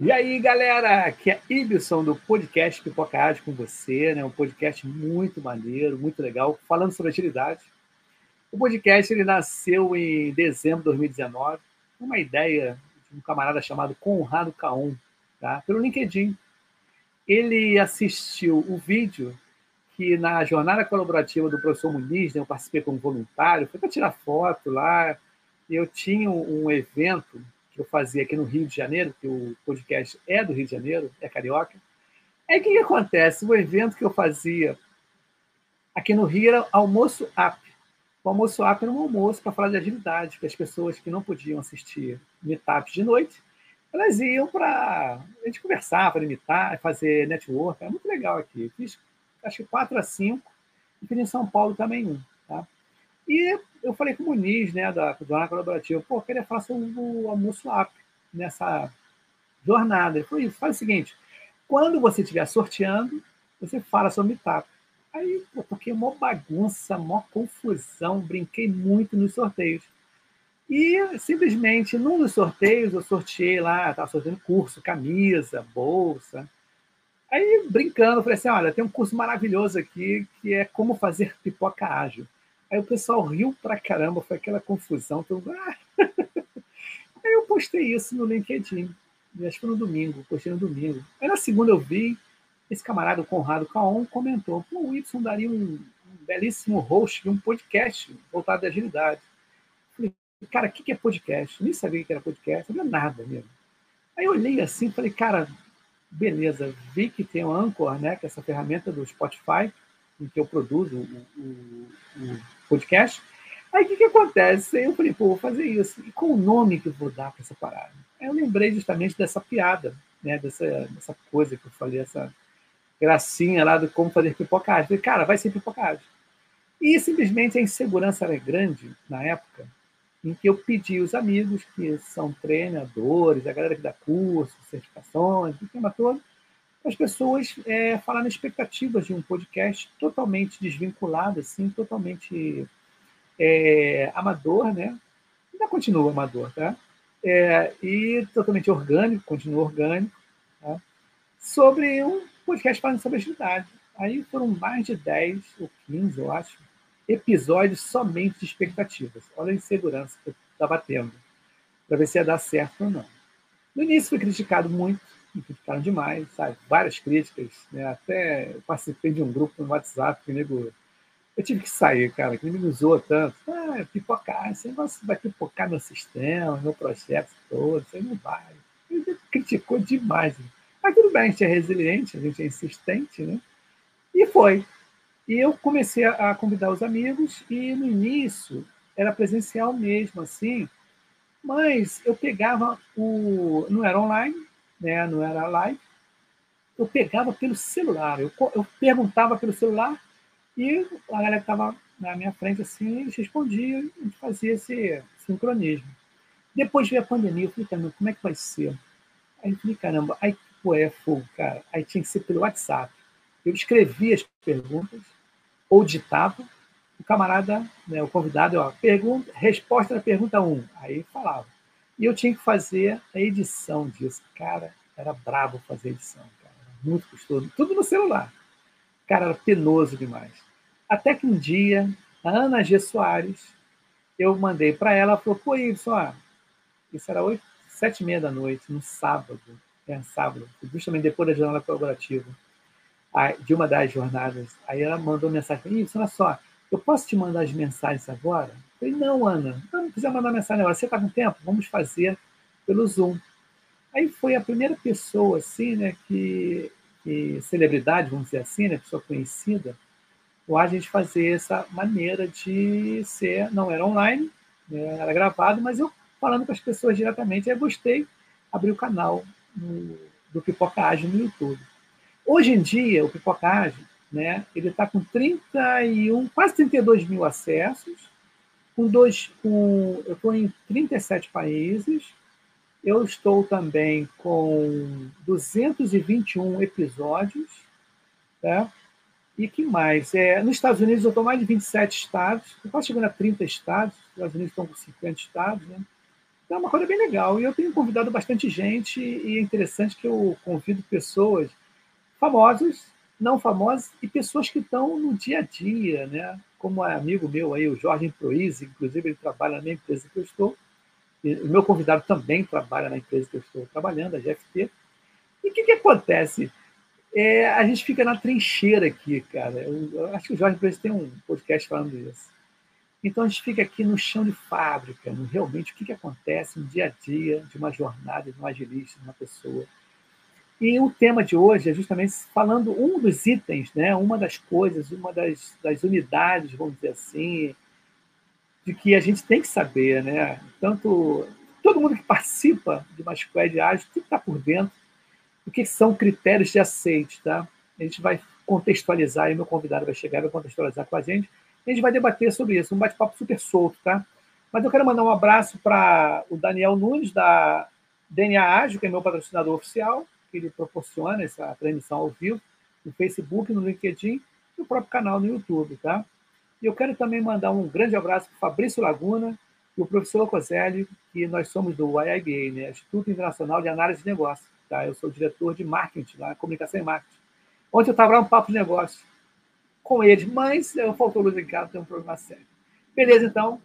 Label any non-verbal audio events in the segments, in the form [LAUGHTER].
E aí, galera, aqui é Ibson do podcast Pipoca Ágil com você, né? Um podcast muito maneiro, muito legal, falando sobre agilidade. O podcast ele nasceu em dezembro de 2019, uma ideia de um camarada chamado Conrado Caon, tá? pelo LinkedIn. Ele assistiu o vídeo que na jornada colaborativa do professor Muniz, né, eu participei como voluntário, foi para tirar foto lá, eu tinha um evento que eu fazia aqui no Rio de Janeiro, que o podcast é do Rio de Janeiro, é carioca. Aí o que, acontece? O evento que eu fazia aqui no Rio era almoço app. O almoço app era um almoço para falar de agilidade, que as pessoas que não podiam assistir meetups de noite, elas iam para a gente conversar, para imitar, fazer network. É muito legal aqui. Fiz acho que quatro a cinco, e fiz em São Paulo também um. Tá? E eu falei com o Muniz, né, da Jornada Colaborativa, pô, queria falar sobre o almoço app nessa jornada. Ele falou, faz o seguinte, quando você estiver sorteando, você fala sobre Meetup. Aí, pô, toquei uma bagunça, uma confusão, brinquei muito nos sorteios. E simplesmente, num dos sorteios, eu sorteei lá, estava sorteando curso, camisa, bolsa. Aí, brincando, eu falei assim: olha, tem um curso maravilhoso aqui que é como fazer pipoca ágil. Aí o pessoal riu pra caramba, foi aquela confusão. Todo... Ah! [LAUGHS] Aí eu postei isso no LinkedIn. Acho que foi no domingo, postei no domingo. Aí na segunda eu vi, esse camarada, o Conrado Caon, comentou: Pô, o Y daria um, belíssimo host de um podcast voltado à agilidade. falei, cara, o que é podcast? Nem sabia que era podcast, não sabia nada mesmo. Aí eu olhei assim falei, cara, beleza, vi que tem o Anchor, né, que é essa ferramenta do Spotify, em que eu produzo o, o, o podcast. Aí o que, que acontece? Eu falei, pô, vou fazer isso. E qual o nome que eu vou dar para essa parada? Aí eu lembrei justamente dessa piada, né? dessa, dessa coisa que eu falei, essa gracinha lá do como fazer pipocagem. Falei, cara, vai ser pipocagem. E simplesmente a insegurança era grande na época, em que eu pedi os amigos, que são treinadores, a galera que dá curso, certificações, o tema todo, as pessoas é, falarem expectativas de um podcast totalmente desvinculado, assim, totalmente é, amador, né? Ainda continua amador, tá? É, e totalmente orgânico, continua orgânico, tá? sobre um podcast falando sobre agilidade. Aí foram mais de 10 ou 15, eu acho, episódios somente de expectativas. Olha a insegurança que eu estava tendo, para ver se ia dar certo ou não. No início foi criticado muito, me criticaram demais, sabe? Várias críticas, né? Até participei de um grupo no WhatsApp que nego. Eu tive que sair, cara, que me usou tanto. Ah, pipocar, você vai pipocar meu sistema, meu projeto todo, você não vai. Ele criticou demais. Mas tudo bem, a gente é resiliente, a gente é insistente, né? E foi. E eu comecei a convidar os amigos, e no início era presencial mesmo, assim, mas eu pegava o. Não era online, né? não era live, eu pegava pelo celular, eu, eu perguntava pelo celular e a galera estava na minha frente assim, eles respondiam e fazia esse sincronismo. Depois veio a pandemia, eu falei, caramba, como é que vai ser? Aí eu falei, caramba, aí pô, é fogo, cara. Aí tinha que ser pelo WhatsApp. Eu escrevia as perguntas, ou ditava, o camarada, né, o convidado, ó, pergunta, resposta da pergunta 1. Aí falava. E eu tinha que fazer a edição disso. Cara, era brabo fazer edição, cara. Muito custoso. Tudo no celular. Cara, era penoso demais. Até que um dia, a Ana G. Soares, eu mandei para ela, ela falou, pô, isso, era oito, sete e meia da noite, no sábado, é, sábado, justamente depois da jornada colaborativa, de uma das jornadas. Aí ela mandou mensagem, isso, olha só, eu posso te mandar as mensagens agora? Falei, não, Ana, não precisa mandar mensagem agora. Você está com tempo? Vamos fazer pelo Zoom. Aí foi a primeira pessoa, assim, né, que, que celebridade, vamos dizer assim, né, pessoa conhecida, a gente fazer essa maneira de ser, não era online, né, era gravado, mas eu falando com as pessoas diretamente, aí eu gostei, abri o canal no, do Pipocagem no YouTube. Hoje em dia, o Pipocagem, né, ele está com 31, quase 32 mil acessos, com dois, com, eu estou em 37 países, eu estou também com 221 episódios, tá? E que mais? É, nos Estados Unidos eu estou mais de 27 estados, quase chegando a 30 estados, os Estados Unidos estão com 50 estados, né? Então, é uma coisa bem legal. E eu tenho convidado bastante gente e é interessante que eu convido pessoas famosas, não famosas e pessoas que estão no dia a dia, né? Como é amigo meu aí, o Jorge Proise, inclusive ele trabalha na empresa que eu estou. O meu convidado também trabalha na empresa que eu estou trabalhando, a GFT. E o que, que acontece? É, a gente fica na trincheira aqui, cara. Eu, eu acho que o Jorge Proise tem um podcast falando isso. Então a gente fica aqui no chão de fábrica, no, realmente o que, que acontece no dia a dia de uma jornada, de um agilista, de uma pessoa. E o tema de hoje é justamente falando um dos itens, né, uma das coisas, uma das, das unidades, vamos dizer assim, de que a gente tem que saber, né? Tanto todo mundo que participa de uma squad ágil tem que estar por dentro do que são critérios de aceite, tá? A gente vai contextualizar, e meu convidado vai chegar e vai contextualizar com a gente, a gente vai debater sobre isso, um bate-papo super solto, tá? Mas eu quero mandar um abraço para o Daniel Nunes, da DNA Ágil, que é meu patrocinador oficial, que ele proporciona essa transmissão ao vivo no Facebook, no LinkedIn e no próprio canal no YouTube, tá? E eu quero também mandar um grande abraço para o Fabrício Laguna e o professor Locoselli, que nós somos do IIBA, né? Instituto Internacional de Análise de Negócios. Tá? Eu sou diretor de marketing, lá, comunicação e marketing. Ontem eu estava lá um papo de negócio com eles, mas eu faltou luz em casa, tem um problema sério. Beleza, então.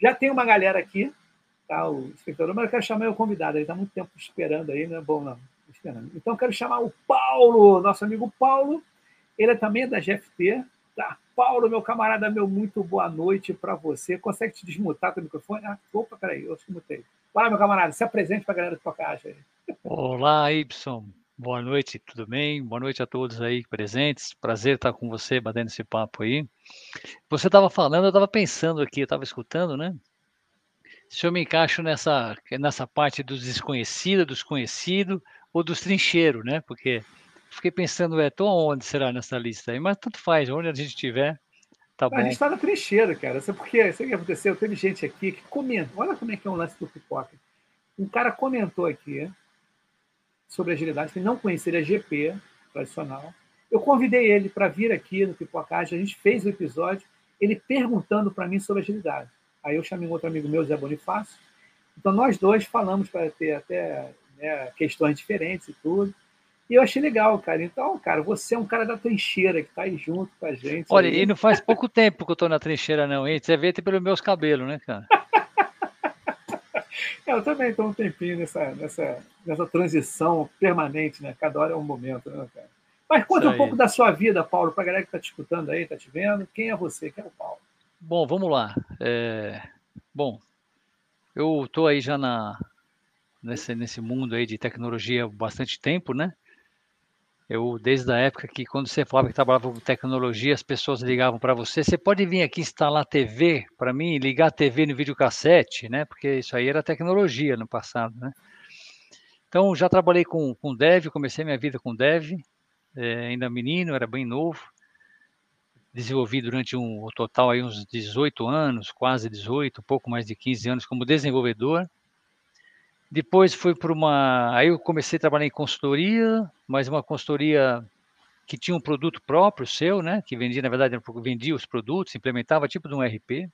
Já tem uma galera aqui, tá? O espectador, mas eu quero chamar o convidado, ele está muito tempo esperando aí, não é bom não. Esperando. Então quero chamar o Paulo, nosso amigo Paulo. Ele é também da GFT. Tá? Paulo, meu camarada, meu, muito boa noite para você. Consegue te desmutar o microfone? Ah, opa, peraí, eu que mutei. Fala, meu camarada, se apresente para a galera do Tocaixa aí. Olá, Ibson. Boa noite, tudo bem? Boa noite a todos aí presentes. Prazer estar com você, batendo esse papo aí. Você estava falando, eu estava pensando aqui, eu estava escutando, né? Se eu me encaixo nessa, nessa parte dos desconhecidos, dos conhecidos ou dos trincheiros, né? Porque fiquei pensando, é, tô onde será nessa lista aí? Mas tudo faz, onde a gente estiver, tá bom. A gente está na trincheira, cara. Sabe por quê? Sabe o que aconteceu? Teve gente aqui que comentou. Olha como é que é o lance do pipoca. Um cara comentou aqui sobre agilidade, que não conhecia a GP tradicional. Eu convidei ele para vir aqui no Pipocagem, a gente fez o episódio, ele perguntando para mim sobre agilidade. Aí eu chamei um outro amigo meu, Zé Bonifácio. Então nós dois falamos para ter até né, questões diferentes e tudo. E eu achei legal, cara. Então, cara, você é um cara da trincheira que está aí junto com a gente. Olha, aí. e não faz pouco tempo que eu estou na trincheira, não, hein? Você vê até pelos meus cabelos, né, cara? [LAUGHS] É, eu também estou um tempinho nessa, nessa, nessa transição permanente, né? Cada hora é um momento, né, cara? Mas conta um pouco da sua vida, Paulo, para a galera que está te escutando aí, está te vendo. Quem é você? Quem é o Paulo? Bom, vamos lá. É... Bom, eu estou aí já na, nesse, nesse mundo aí de tecnologia há bastante tempo, né? Eu, desde a época que, quando você falava que trabalhava com tecnologia, as pessoas ligavam para você. Você pode vir aqui instalar TV para mim, ligar a TV no videocassete, né? Porque isso aí era tecnologia no passado, né? Então, já trabalhei com, com dev, comecei minha vida com dev, é, ainda menino, era bem novo. Desenvolvi durante um total aí uns 18 anos, quase 18, pouco mais de 15 anos como desenvolvedor. Depois fui para uma. Aí eu comecei a trabalhar em consultoria, mas uma consultoria que tinha um produto próprio seu, né? Que vendia, na verdade, vendia os produtos, implementava tipo de um RP.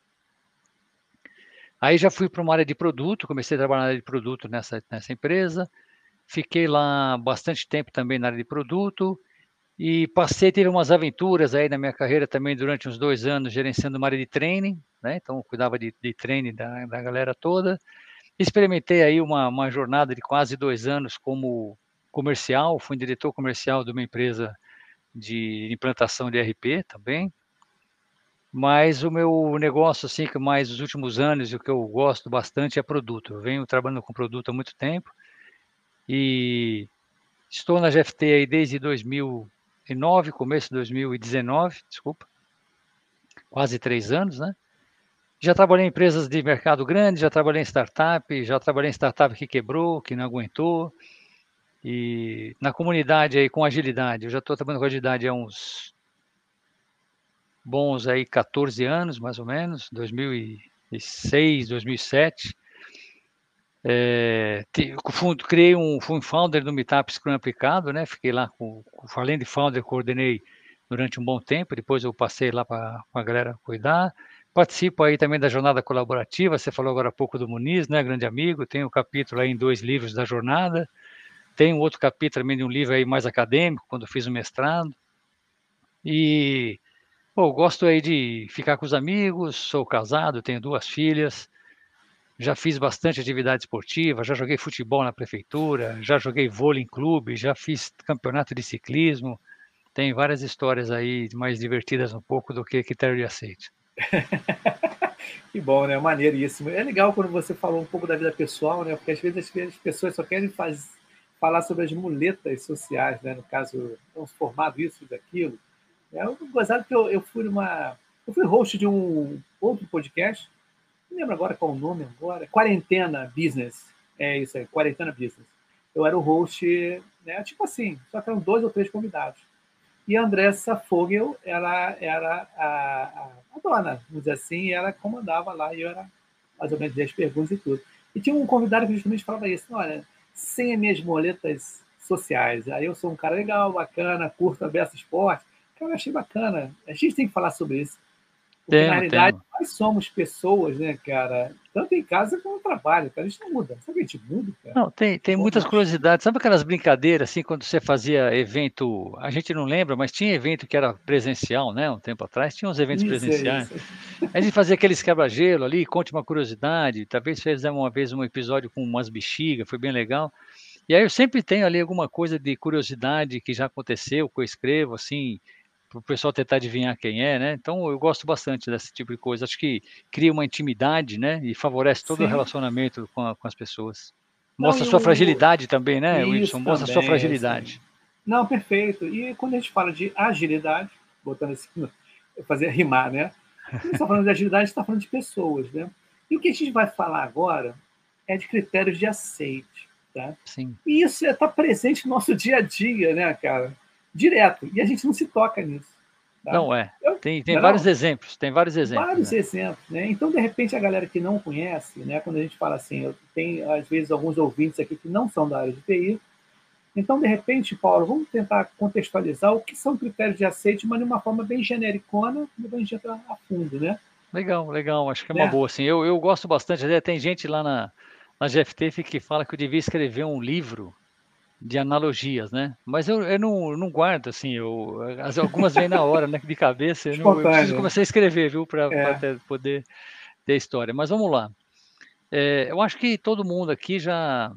Aí já fui para uma área de produto, comecei a trabalhar na área de produto nessa, nessa empresa. Fiquei lá bastante tempo também na área de produto e passei, tive umas aventuras aí na minha carreira também durante uns dois anos gerenciando uma área de training, né? Então cuidava de, de training da, da galera toda. Experimentei aí uma, uma jornada de quase dois anos como comercial, fui diretor comercial de uma empresa de implantação de RP também. Mas o meu negócio, assim, que mais os últimos anos e o que eu gosto bastante é produto. Eu venho trabalhando com produto há muito tempo e estou na GFT aí desde 2009, começo de 2019, desculpa, quase três anos, né? Já trabalhei em empresas de mercado grande, já trabalhei em startup, já trabalhei em startup que quebrou, que não aguentou. E na comunidade aí com agilidade, eu já estou trabalhando com agilidade há uns bons aí 14 anos, mais ou menos, 2006, 2007. É, criei um, fui um founder do Meetup Scrum aplicado, né? Fiquei lá com, além de founder, coordenei durante um bom tempo. Depois eu passei lá para a galera cuidar Participo aí também da jornada colaborativa, você falou agora há pouco do Muniz, né, grande amigo, tem um capítulo aí em dois livros da jornada, tem um outro capítulo também de um livro aí mais acadêmico, quando fiz o mestrado, e pô, gosto aí de ficar com os amigos, sou casado, tenho duas filhas, já fiz bastante atividade esportiva, já joguei futebol na prefeitura, já joguei vôlei em clube, já fiz campeonato de ciclismo, tem várias histórias aí mais divertidas um pouco do que critério de aceite. [LAUGHS] que bom, né? Maneiríssimo. É legal quando você falou um pouco da vida pessoal, né? Porque às vezes as pessoas só querem faz... falar sobre as muletas sociais, né? No caso, transformado isso, daquilo. É um gozado que eu, eu fui numa. Eu fui host de um outro podcast, não lembro agora qual o nome agora. Quarentena Business. É isso aí, Quarentena Business. Eu era o host, né? Tipo assim, só que eram dois ou três convidados. E a Andressa Fogel, ela era a, a, dona, vamos dizer assim, e ela comandava lá, e eu era mais ou menos 10 perguntas e tudo. E tinha um convidado que justamente falava isso, olha, sem as minhas moletas sociais. Aí eu sou um cara legal, bacana, curto, aberto esporte. Cara, eu achei bacana. A gente tem que falar sobre isso. Porque, tem, na realidade, nós somos pessoas, né, cara? Tanto em casa como no trabalho, cara. A gente não muda. Sabe que a gente muda, cara? Não, tem, tem muitas curiosidades. Sabe aquelas brincadeiras, assim, quando você fazia evento, a gente não lembra, mas tinha evento que era presencial, né? Um tempo atrás, tinha uns eventos isso, presenciais. Isso. A gente fazia aqueles quebra-gelo ali, conte uma curiosidade. Talvez fizemos uma vez um episódio com umas bexigas, foi bem legal. E aí eu sempre tenho ali alguma coisa de curiosidade que já aconteceu, que eu escrevo, assim, para o pessoal tentar adivinhar quem é, né? Então eu gosto bastante desse tipo de coisa. Acho que cria uma intimidade, né? E favorece todo Sim. o relacionamento com, a, com as pessoas. Mostra Não, a sua fragilidade também, né, Wilson? Mostra a sua fragilidade. Assim. Não, perfeito. E quando a gente fala de agilidade, botando esse [LAUGHS] fazer rimar, né? Gente está falando de agilidade, está falando de pessoas, né? E o que a gente vai falar agora é de critérios de aceite, tá? Sim. E isso está presente no nosso dia a dia, né, cara? Direto. E a gente não se toca nisso. Tá? Não é. Tem, tem não, vários exemplos, tem vários exemplos. Vários né? exemplos, né? Então, de repente, a galera que não conhece, né? Quando a gente fala assim, eu tenho às vezes alguns ouvintes aqui que não são da área de TI. Então, de repente, Paulo, vamos tentar contextualizar o que são critérios de aceite, mas de uma forma bem genericona, depois a gente entra a fundo, né? Legal, legal. Acho que é uma é. boa. Assim, eu, eu gosto bastante. Tem gente lá na, na GFT que fala que eu devia escrever um livro de analogias, né? Mas eu, eu não, não guardo, assim, eu, algumas vêm na hora, né, de cabeça, eu, não, eu preciso começar a escrever, viu, para é. poder ter história. Mas vamos lá. É, eu acho que todo mundo aqui já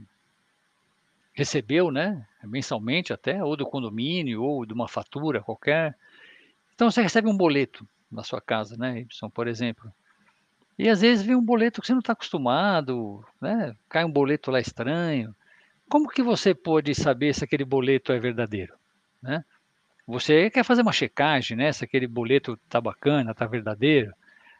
recebeu, né, mensalmente até, ou do condomínio, ou de uma fatura qualquer. Então você recebe um boleto na sua casa, né, Y, por exemplo. E às vezes vem um boleto que você não está acostumado, né? Cai um boleto lá estranho. Como que você pode saber se aquele boleto é verdadeiro? Né? Você quer fazer uma checagem, né? Se aquele boleto está bacana, está verdadeiro.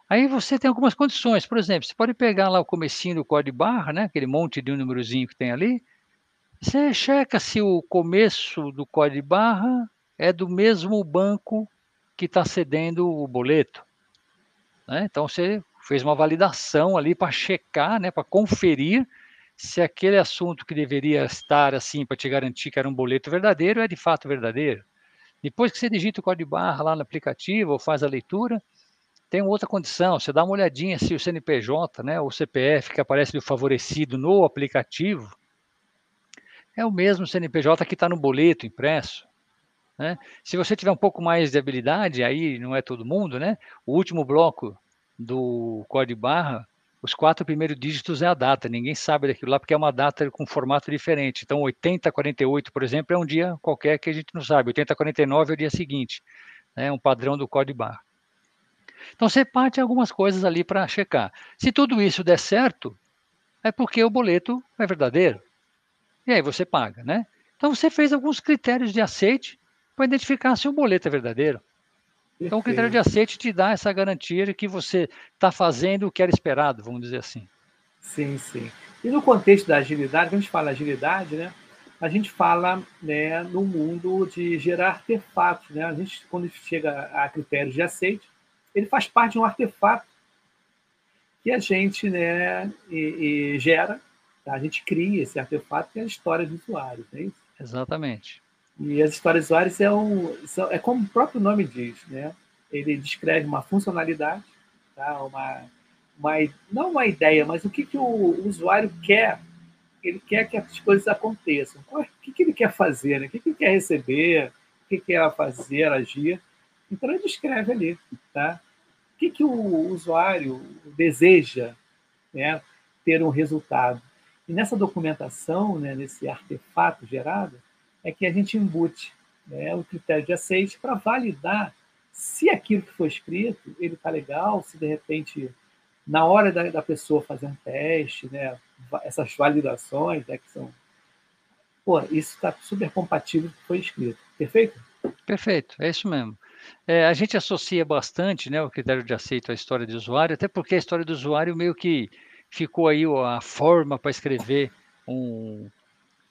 Aí você tem algumas condições. Por exemplo, você pode pegar lá o comecinho do código barra, né? Aquele monte de um númerozinho que tem ali. Você checa se o começo do código barra é do mesmo banco que está cedendo o boleto. Né? Então você fez uma validação ali para checar, né? Para conferir se aquele assunto que deveria estar assim para te garantir que era um boleto verdadeiro é de fato verdadeiro. Depois que você digita o código barra lá no aplicativo ou faz a leitura, tem outra condição, você dá uma olhadinha se o CNPJ, né, o CPF que aparece do favorecido no aplicativo, é o mesmo CNPJ que está no boleto impresso. Né? Se você tiver um pouco mais de habilidade, aí não é todo mundo, né? O último bloco do código barra os quatro primeiros dígitos é a data, ninguém sabe daquilo lá porque é uma data com formato diferente. Então, 8048, por exemplo, é um dia qualquer que a gente não sabe. 8049 é o dia seguinte, né? é um padrão do código barra. Então, você parte algumas coisas ali para checar. Se tudo isso der certo, é porque o boleto é verdadeiro. E aí você paga, né? Então, você fez alguns critérios de aceite para identificar se o boleto é verdadeiro. Então, o critério de aceite te dá essa garantia de que você está fazendo o que era esperado, vamos dizer assim. Sim, sim. E no contexto da agilidade, quando a gente fala agilidade, né, a gente fala né, no mundo de gerar artefatos. Né? A gente, quando chega a critérios de aceite, ele faz parte de um artefato que a gente né, e, e gera, tá? a gente cria esse artefato que é a história do usuário. Né? Exatamente. E as histórias usuárias é, um, é como o próprio nome diz, né? Ele descreve uma funcionalidade tá? uma, uma, não uma ideia, mas o que, que o usuário quer. Ele quer que as coisas aconteçam. O que, que ele quer fazer? Né? O que, que ele quer receber? O que, que quer fazer, agir? Então ele descreve ali. Tá? O que, que o usuário deseja né, ter um resultado? E nessa documentação, né, nesse artefato gerado, é que a gente embute né, o critério de aceite para validar se aquilo que foi escrito ele está legal, se de repente na hora da, da, pessoa fazer um teste, né, essas validações, né, que são, pô, isso está super compatível com o que foi escrito. Perfeito? Perfeito, é isso mesmo. É, a gente associa bastante, né, o critério de aceito à história do usuário, até porque a história do usuário meio que ficou aí a forma para escrever um,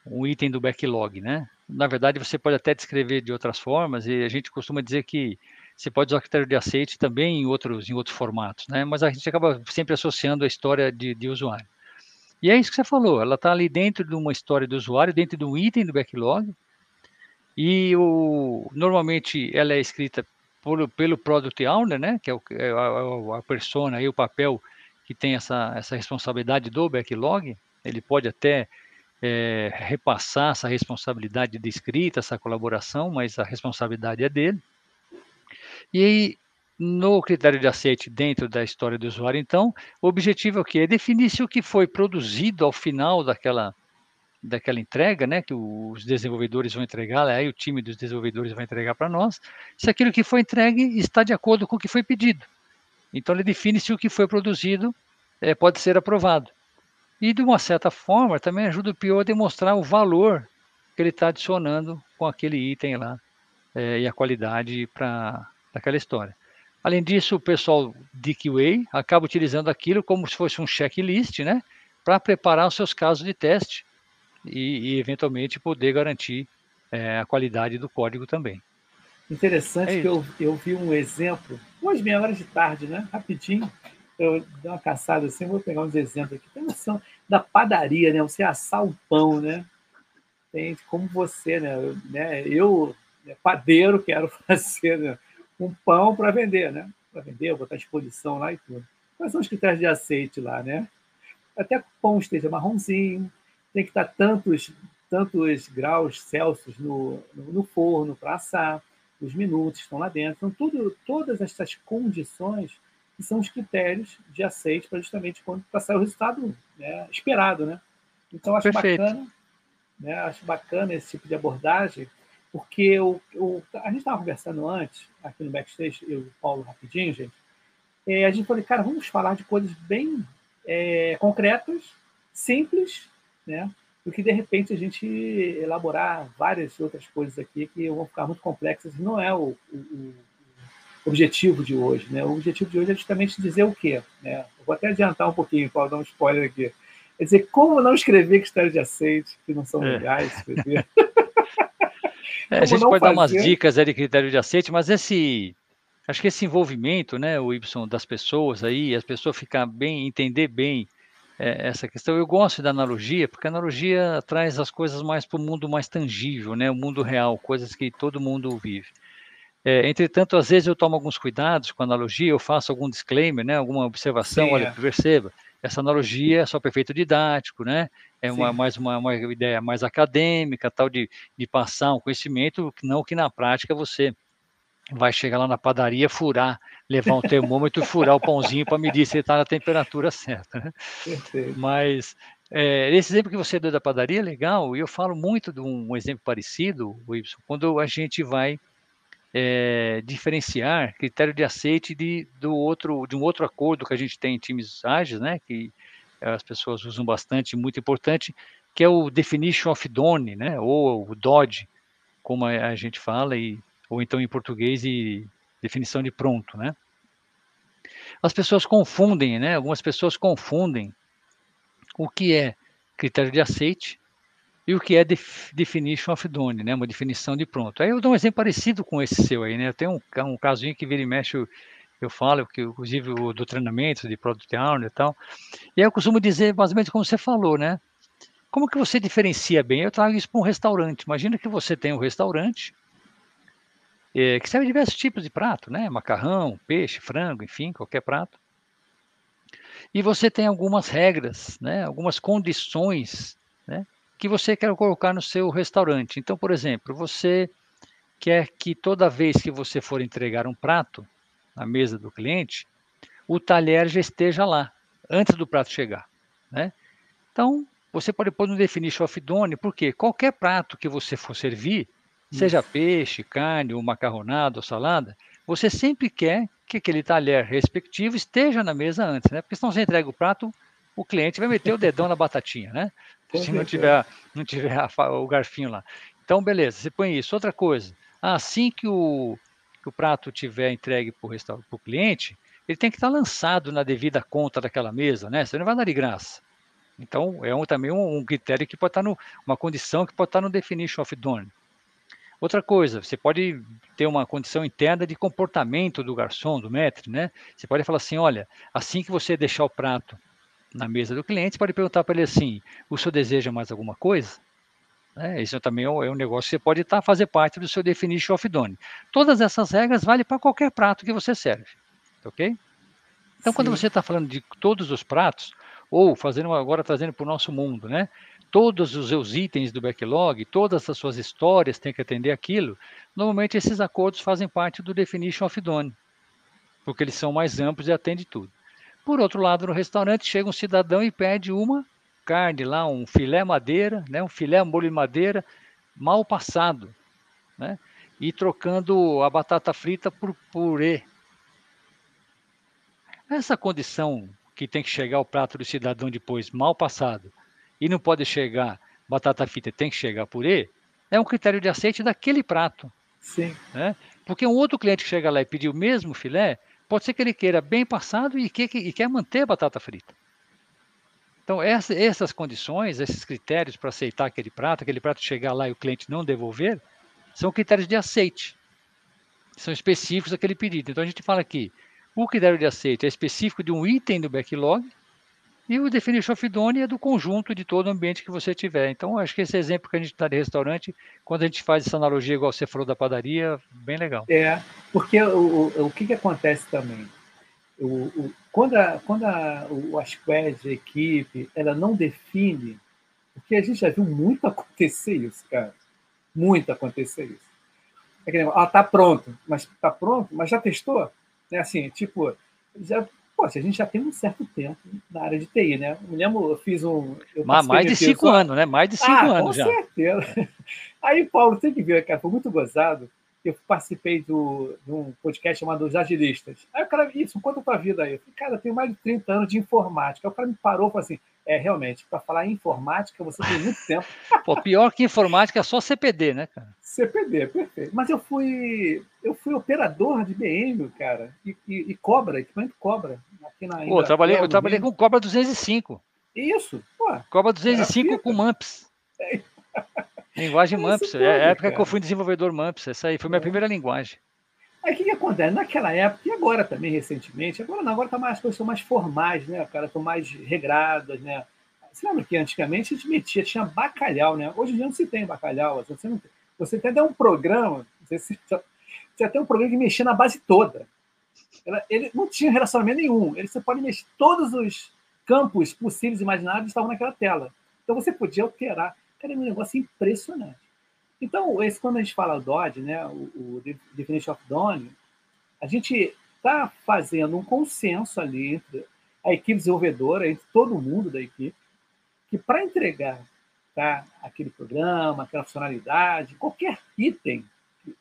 um item do backlog, né? Na verdade, você pode até descrever de outras formas, e a gente costuma dizer que você pode usar o critério de aceite também em outros, em outros formatos, né? Mas a gente acaba sempre associando a história de, de usuário. E é isso que você falou, ela está ali dentro de uma história do usuário, dentro de um item do backlog, e o, normalmente ela é escrita por, pelo Product Owner, né? Que é, o, é a, a persona e o papel que tem essa, essa responsabilidade do backlog, ele pode até é, repassar essa responsabilidade de escrita, essa colaboração, mas a responsabilidade é dele. E aí, no critério de aceite dentro da história do usuário, então, o objetivo é o quê? É definir se o que foi produzido ao final daquela, daquela entrega, né, que os desenvolvedores vão entregar, aí o time dos desenvolvedores vai entregar para nós, se aquilo que foi entregue está de acordo com o que foi pedido. Então, ele define se o que foi produzido é, pode ser aprovado. E, de uma certa forma, também ajuda o PO a demonstrar o valor que ele está adicionando com aquele item lá é, e a qualidade para aquela história. Além disso, o pessoal de QA acaba utilizando aquilo como se fosse um checklist, né, para preparar os seus casos de teste e, e eventualmente, poder garantir é, a qualidade do código também. Interessante é que eu, eu vi um exemplo, umas meia hora de tarde, né, rapidinho, eu dei uma caçada assim, vou pegar uns exemplos aqui. Tem noção da padaria, né? Você assar o pão, né? Tem como você, né? Eu, né? eu né, padeiro, quero [LAUGHS] fazer né? um pão para vender, né? Para vender, botar à exposição lá e tudo. Quais são os critérios de aceite lá, né? Até que o pão esteja marronzinho, tem que estar tantos, tantos graus Celsius no, no, no forno para assar, os minutos estão lá dentro. Então, tudo, todas essas condições que são os critérios de aceite para justamente quando para sair o resultado né, esperado, né? Então acho Perfeito. bacana, né? Acho bacana esse tipo de abordagem, porque o, o a gente estava conversando antes aqui no backstage, eu e o Paulo rapidinho, gente. É, a gente falou, cara, vamos falar de coisas bem é, concretas, simples, né? Do que de repente a gente elaborar várias outras coisas aqui que vão ficar muito complexas. Não é o, o objetivo de hoje. Né? O objetivo de hoje é justamente dizer o quê? Né? vou até adiantar um pouquinho, para dar um spoiler aqui. É dizer como não escrever critérios de aceite, que não são é. legais escrever. [LAUGHS] [LAUGHS] É, a gente pode fazer... dar umas dicas aí de critério de aceite, mas esse. Acho que esse envolvimento, né, o Y das pessoas aí, as pessoas ficar bem, entender bem é, essa questão. Eu gosto da analogia, porque a analogia traz as coisas mais para o mundo mais tangível, né, o mundo real, coisas que todo mundo vive. É, entretanto, às vezes eu tomo alguns cuidados com a analogia, eu faço algum disclaimer, né, alguma observação, Sim, olha, é. perceba, essa analogia é só para efeito didático, né? É uma, mais uma, uma, ideia mais acadêmica, tal, de, de passar um conhecimento, não que na prática você vai chegar lá na padaria, furar, levar um termômetro e [LAUGHS] furar o pãozinho para medir se ele está na temperatura certa. Né? Mas é, esse exemplo que você deu da padaria é legal, e eu falo muito de um exemplo parecido, Wilson, quando a gente vai é, diferenciar critério de aceite de, do outro, de um outro acordo que a gente tem em times ágeis, né, que as pessoas usam bastante, muito importante, que é o definition of done, né, ou o DOD, como a, gente fala, e, ou então em português e definição de pronto, né. As pessoas confundem, né, algumas pessoas confundem o que é critério de aceite e o que é def definition of done, né? Uma definição de pronto. Aí eu dou um exemplo parecido com esse seu aí, né? Eu tenho um, um casozinho que vira e mexe, eu, eu falo, que inclusive o do treinamento de Product Owner e tal. E aí eu costumo dizer basicamente como você falou, né? Como que você diferencia bem? Eu trago isso para um restaurante. Imagina que você tem um restaurante é, que serve diversos tipos de prato, né? Macarrão, peixe, frango, enfim, qualquer prato. E você tem algumas regras, né? algumas condições né? Que você quer colocar no seu restaurante. Então, por exemplo, você quer que toda vez que você for entregar um prato na mesa do cliente, o talher já esteja lá, antes do prato chegar. Né? Então, você pode pôr no definition of done, porque qualquer prato que você for servir, Isso. seja peixe, carne, ou macarronada ou salada, você sempre quer que aquele talher respectivo esteja na mesa antes, né? Porque senão você entrega o prato, o cliente vai meter o dedão na batatinha, né? Se não tiver, não tiver o garfinho lá. Então, beleza, você põe isso. Outra coisa, assim que o, que o prato tiver entregue para o cliente, ele tem que estar lançado na devida conta daquela mesa, né? Você não vai dar de graça. Então, é um, também um, um, critério que pode estar no, uma condição que pode estar no definition of done. Outra coisa, você pode ter uma condição interna de comportamento do garçom, do maître, né? Você pode falar assim, olha, assim que você deixar o prato na mesa do cliente, pode perguntar para ele assim, o senhor deseja mais alguma coisa? É, isso também é um, é um negócio que você pode estar fazer parte do seu definition of done. Todas essas regras valem para qualquer prato que você serve, ok? Então, Sim. quando você está falando de todos os pratos, ou fazendo agora trazendo para o nosso mundo, né? Todos os seus itens do backlog, todas as suas histórias têm que atender aquilo. Normalmente esses acordos fazem parte do definition of done, porque eles são mais amplos e atendem tudo. Por outro lado, no restaurante chega um cidadão e pede uma carne lá, um filé madeira, né? Um filé molho de madeira mal passado, né? E trocando a batata frita por purê. Essa condição que tem que chegar o prato do cidadão depois mal passado e não pode chegar batata frita, tem que chegar purê, é um critério de aceite daquele prato. Sim. Né? Porque um outro cliente que chega lá e pedir o mesmo filé, pode ser que ele queira bem passado e, que, e quer manter a batata frita. Então, essa, essas condições, esses critérios para aceitar aquele prato, aquele prato chegar lá e o cliente não devolver, são critérios de aceite. São específicos daquele pedido. Então, a gente fala aqui, o critério de aceite é específico de um item do backlog e o definition of done é do conjunto de todo o ambiente que você tiver. Então, acho que esse exemplo que a gente está de restaurante, quando a gente faz essa analogia, igual você falou da padaria, bem legal. É, porque o, o, o que, que acontece também? O, o, quando a, quando a, o, a a equipe, ela não define, porque a gente já viu muito [LAUGHS] acontecer isso, cara. Muito acontecer isso. É que, ah, tá pronto, mas tá pronto, mas já testou? Né? Assim, tipo, já, poxa, a gente já tem um certo tempo na área de TI, né? Eu me lembro, eu fiz um. Eu mais de cinco anos, né? Mais de cinco ah, anos com já. Com certeza. [LAUGHS] Aí, Paulo, tem que ver, cara, foi muito gozado. Eu participei do, de um podcast chamado Os Agilistas. Aí o cara, isso, conta a tua vida aí. Eu falei, cara, eu tenho mais de 30 anos de informática. Aí o cara me parou e falou assim: é, realmente, para falar em informática, você tem muito tempo. [LAUGHS] Pô, pior que informática é só CPD, né, cara? CPD, perfeito. Mas eu fui eu fui operador de BM, cara, e, e, e Cobra, equipamento Cobra. Aqui na Pô, eu trabalhei, eu trabalhei com Cobra 205. Isso, pô. Cobra 205 com MAMPS. É. [LAUGHS] Linguagem MAMPS. É a época cara. que eu fui desenvolvedor MAMPS. Essa aí foi minha é. primeira linguagem. Aí o que, que acontece? Naquela época, e agora também recentemente, agora não, agora tá mais, as coisas estão mais formais, né, cara? Estão mais regradas, né? Você lembra que antigamente a gente metia, tinha bacalhau, né? Hoje em dia não se tem bacalhau, você não tem. Você até deu um programa, você, você até um programa que mexia na base toda. Ele não tinha relacionamento nenhum. Ele, você pode mexer, todos os campos possíveis e imagináveis estavam naquela tela. Então você podia alterar. Cara, é um negócio impressionante. Então, esse, quando a gente fala DOD, né, o, o Definition of Done, a gente está fazendo um consenso ali entre a equipe desenvolvedora, entre todo mundo da equipe, que para entregar tá, aquele programa, aquela funcionalidade, qualquer item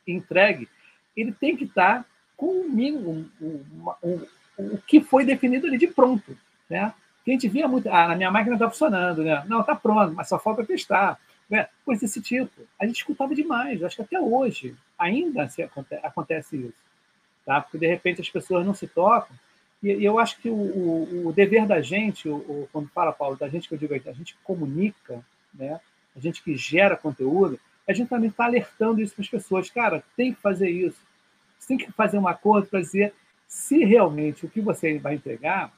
entregue, ele tem que estar tá com o mínimo, um, um, um, o que foi definido ali de pronto. Né? Que a gente via muito, ah, na minha máquina está funcionando, né? não, está pronto, mas só falta testar. Né? Coisa desse tipo. A gente escutava demais, acho que até hoje ainda se acontece isso. Tá? Porque, de repente, as pessoas não se tocam. E, e eu acho que o, o, o dever da gente, o, quando fala, Paulo, da gente que eu digo a gente comunica, né? a gente que gera conteúdo, a gente também está alertando isso para as pessoas. Cara, tem que fazer isso. Você tem que fazer um acordo para dizer se realmente o que você vai entregar,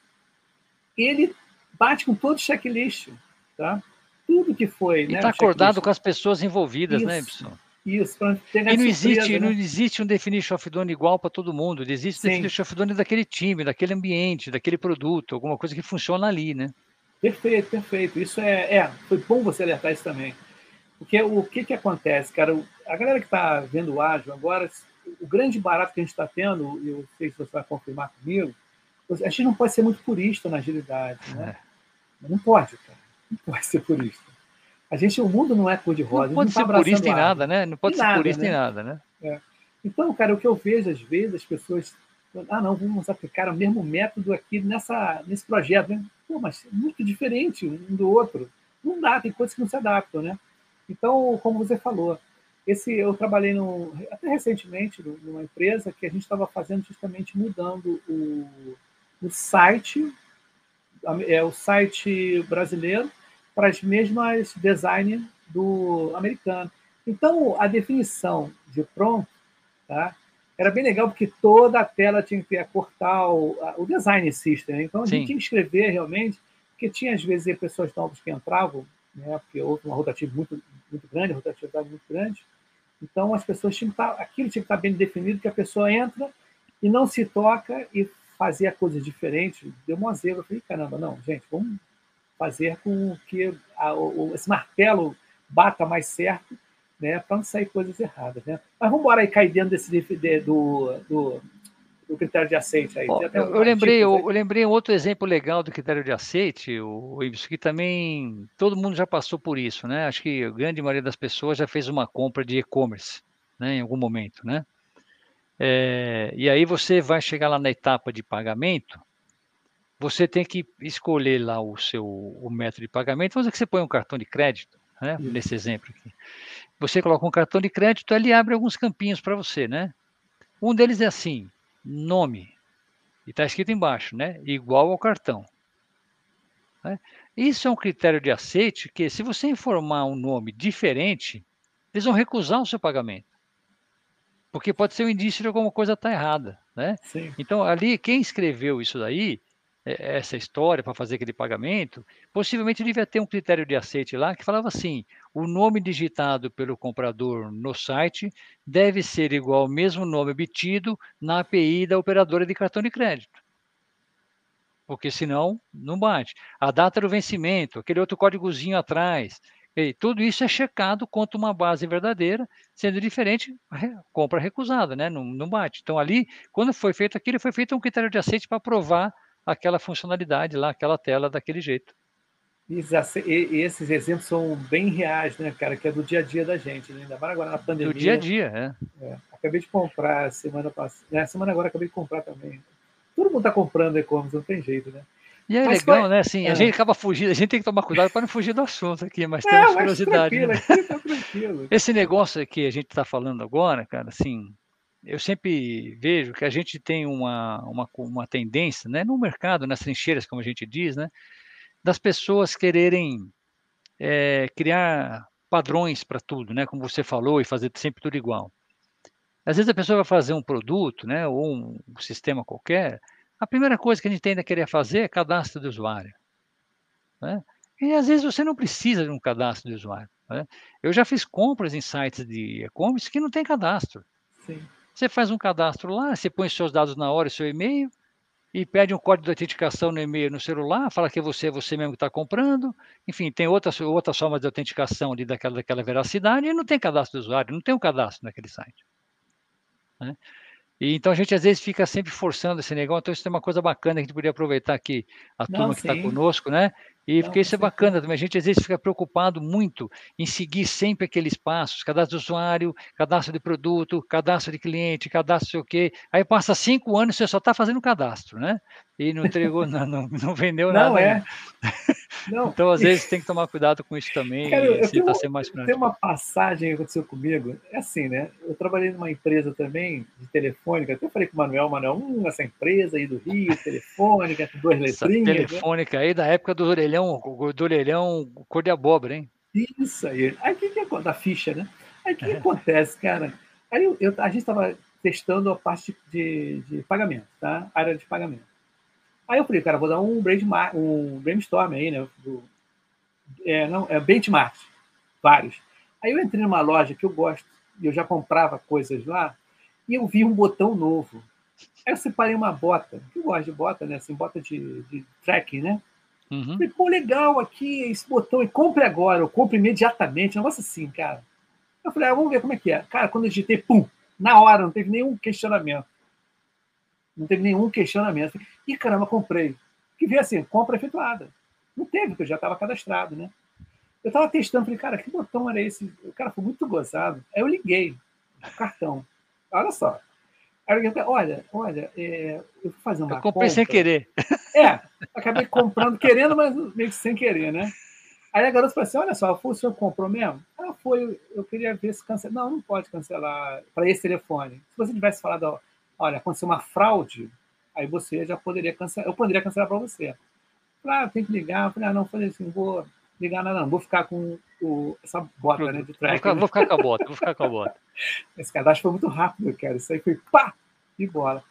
ele bate com todo o checklist. Tá? tudo que foi. E está né, acordado com as pessoas envolvidas, né, Isso. né, Ibson? Isso, para pegar e não surpresa, existe, né? não existe um definition of done igual para todo mundo. Existe um definition of done daquele time, daquele ambiente, daquele produto, alguma coisa que funciona ali, né? Perfeito, perfeito. Isso é, é foi bom você alertar isso também. Porque o que, que acontece, cara? A galera que está vendo o ágil agora, o grande barato que a gente está tendo, e eu sei se você vai confirmar comigo, a gente não pode ser muito purista na agilidade, né? É. Não pode, cara. Não pode ser purista. A gente, o mundo não é cor-de-rosa. Não pode não tá ser purista em nada, né? Não pode ser nada, purista né? em nada, né? É. Então, cara, o que eu vejo às vezes, as pessoas, ah, não, vamos aplicar o mesmo método aqui nessa, nesse projeto, né? Pô, mas é muito diferente um do outro. Não dá, tem coisas que não se adaptam, né? Então, como você falou, esse eu trabalhei no, até recentemente numa empresa que a gente estava fazendo justamente mudando o, o site, é o site brasileiro para as mesmas design do americano. Então, a definição de pronto tá, era bem legal, porque toda a tela tinha que cortar o, o design system. Né? Então, a gente Sim. tinha que escrever realmente, porque tinha, às vezes, pessoas novas que entravam, né, porque houve uma rotativa muito, muito grande, uma rotatividade muito grande. Então, as pessoas tinham que estar, aquilo tinha que estar bem definido, que a pessoa entra e não se toca e fazia coisas diferentes. Deu uma zebra. Eu falei, caramba, não, gente, vamos fazer com que a, o, esse martelo bata mais certo, né, para não sair coisas erradas, né? Mas vamos embora aí cair dentro desse de, do, do, do, critério de aceite aí. Bom, eu, eu lembrei, eu, eu, lembrei um outro exemplo legal do critério de aceite, o isso que também todo mundo já passou por isso, né? Acho que a grande maioria das pessoas já fez uma compra de e-commerce, né, em algum momento, né? É, e aí você vai chegar lá na etapa de pagamento, você tem que escolher lá o seu o método de pagamento. Vamos dizer que você põe um cartão de crédito, né? Nesse exemplo aqui. Você coloca um cartão de crédito, ele abre alguns campinhos para você, né? Um deles é assim, nome. E está escrito embaixo, né? Igual ao cartão. Né? Isso é um critério de aceite que, se você informar um nome diferente, eles vão recusar o seu pagamento. Porque pode ser um indício de alguma coisa está errada. Né? Então, ali, quem escreveu isso daí, é, essa história para fazer aquele pagamento, possivelmente devia ter um critério de aceite lá que falava assim: o nome digitado pelo comprador no site deve ser igual ao mesmo nome obtido na API da operadora de cartão de crédito. Porque senão não bate. A data do vencimento, aquele outro códigozinho atrás, e tudo isso é checado contra uma base verdadeira, sendo diferente, compra recusada, né? Não, não bate. Então, ali, quando foi feito aquilo, foi feito um critério de aceite para provar aquela funcionalidade lá, aquela tela daquele jeito. E esses exemplos são bem reais, né, cara? Que é do dia a dia da gente, né? ainda mais agora na pandemia. Do dia a dia, é. é. Acabei de comprar semana passada. É, semana agora acabei de comprar também. Todo mundo está comprando e-commerce, não tem jeito, né? E é mas legal, foi... né? Assim, é. a gente acaba fugindo, a gente tem que tomar cuidado para não fugir do assunto aqui, mas é, temos curiosidade. Né? Tá [LAUGHS] Esse negócio que a gente está falando agora, cara, assim, eu sempre vejo que a gente tem uma, uma, uma tendência, né, no mercado, nas trincheiras, como a gente diz, né, das pessoas quererem é, criar padrões para tudo, né, como você falou, e fazer sempre tudo igual. Às vezes a pessoa vai fazer um produto, né, ou um, um sistema qualquer, a primeira coisa que a gente tende a querer fazer é cadastro de usuário. Né? E às vezes você não precisa de um cadastro de usuário. Né? Eu já fiz compras em sites de e-commerce que não tem cadastro. Sim. Você faz um cadastro lá, você põe seus dados na hora, seu e-mail, e pede um código de autenticação no e-mail no celular, fala que você é você mesmo que está comprando. Enfim, tem outras, outras formas de autenticação ali daquela, daquela veracidade e não tem cadastro do usuário, não tem um cadastro naquele site. Né? E, então a gente às vezes fica sempre forçando esse negócio, então isso é uma coisa bacana que a gente poderia aproveitar aqui, a não, turma que está conosco, né? E porque isso é bacana também. A gente às vezes fica preocupado muito em seguir sempre aqueles passos: cadastro de usuário, cadastro de produto, cadastro de cliente, cadastro sei o quê. Aí passa cinco anos e você só está fazendo cadastro, né? E não entregou, não, não, não vendeu não nada. É. Não. então, às vezes, tem que tomar cuidado com isso também. Cara, eu tenho, ser mais tem uma passagem que aconteceu comigo. É assim, né? Eu trabalhei numa empresa também de telefônica. Até falei com o Manuel, Manuel, hum, essa empresa aí do Rio, telefônica, com duas letrinhas. Essa né? telefônica né? aí da época do orelhão do orelhão cor de abóbora, hein? Isso aí. Aí o que, que acontece? Da ficha, né? Aí o que, que acontece, cara? Aí eu, eu, a gente estava testando a parte de, de pagamento, tá? área de pagamento. Aí eu falei, cara, vou dar um, brainstorm, um brainstorm aí, né? Do, é, não, é benchmark, vários. Aí eu entrei numa loja que eu gosto, e eu já comprava coisas lá, e eu vi um botão novo. Aí eu separei uma bota, eu gosto de bota, né? Assim, bota de, de trekking, né? Uhum. Falei, pô, legal aqui esse botão, e compre agora, eu compro imediatamente, um negócio assim, cara. Eu falei, ah, vamos ver como é que é. Cara, quando eu digitei, pum, na hora, não teve nenhum questionamento. Não teve nenhum questionamento. E caramba, comprei. Que veio assim, compra efetuada. Não teve, porque eu já estava cadastrado, né? Eu estava testando, falei, cara, que botão era esse? O cara foi muito gozado. Aí eu liguei o cartão. Olha só. Aí eu liguei, olha, olha, é, eu vou fazer uma Eu comprei compra. sem querer. É, acabei comprando, querendo, mas meio que sem querer, né? Aí a garota falou assim: olha só, foi o senhor comprou mesmo? Ah, foi, eu queria ver se cancela. Não, não pode cancelar para esse telefone. Se você tivesse falado, olha, aconteceu uma fraude, aí você já poderia cancelar, eu poderia cancelar para você. Ah, tem que ligar. Eu falei, ah, não, falei assim, vou ligar nada, não, vou ficar com o, essa bota né, de track. Vou ficar, vou ficar com a bota, vou ficar com a bota. [LAUGHS] Esse cadastro foi muito rápido, cara. Isso aí foi pá! E bola.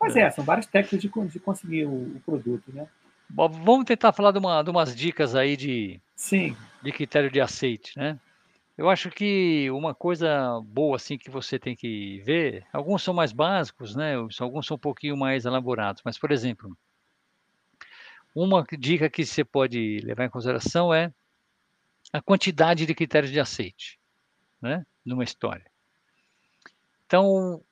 Mas é, é são várias técnicas de, de conseguir o, o produto, né? Bom, vamos tentar falar de, uma, de umas dicas aí de, Sim. de critério de aceite, né? Eu acho que uma coisa boa assim que você tem que ver, alguns são mais básicos, né? Alguns são um pouquinho mais elaborados, mas por exemplo, uma dica que você pode levar em consideração é a quantidade de critérios de aceite, né? Numa história. Então,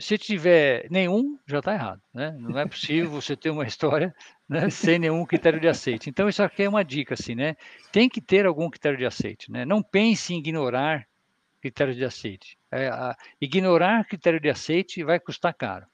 se tiver nenhum, já está errado. Né? Não é possível você ter uma [LAUGHS] história né, sem nenhum critério de aceite. Então, isso aqui é uma dica, assim, né? Tem que ter algum critério de aceite. Né? Não pense em ignorar critérios de aceite. É, a, ignorar critério de aceite vai custar caro.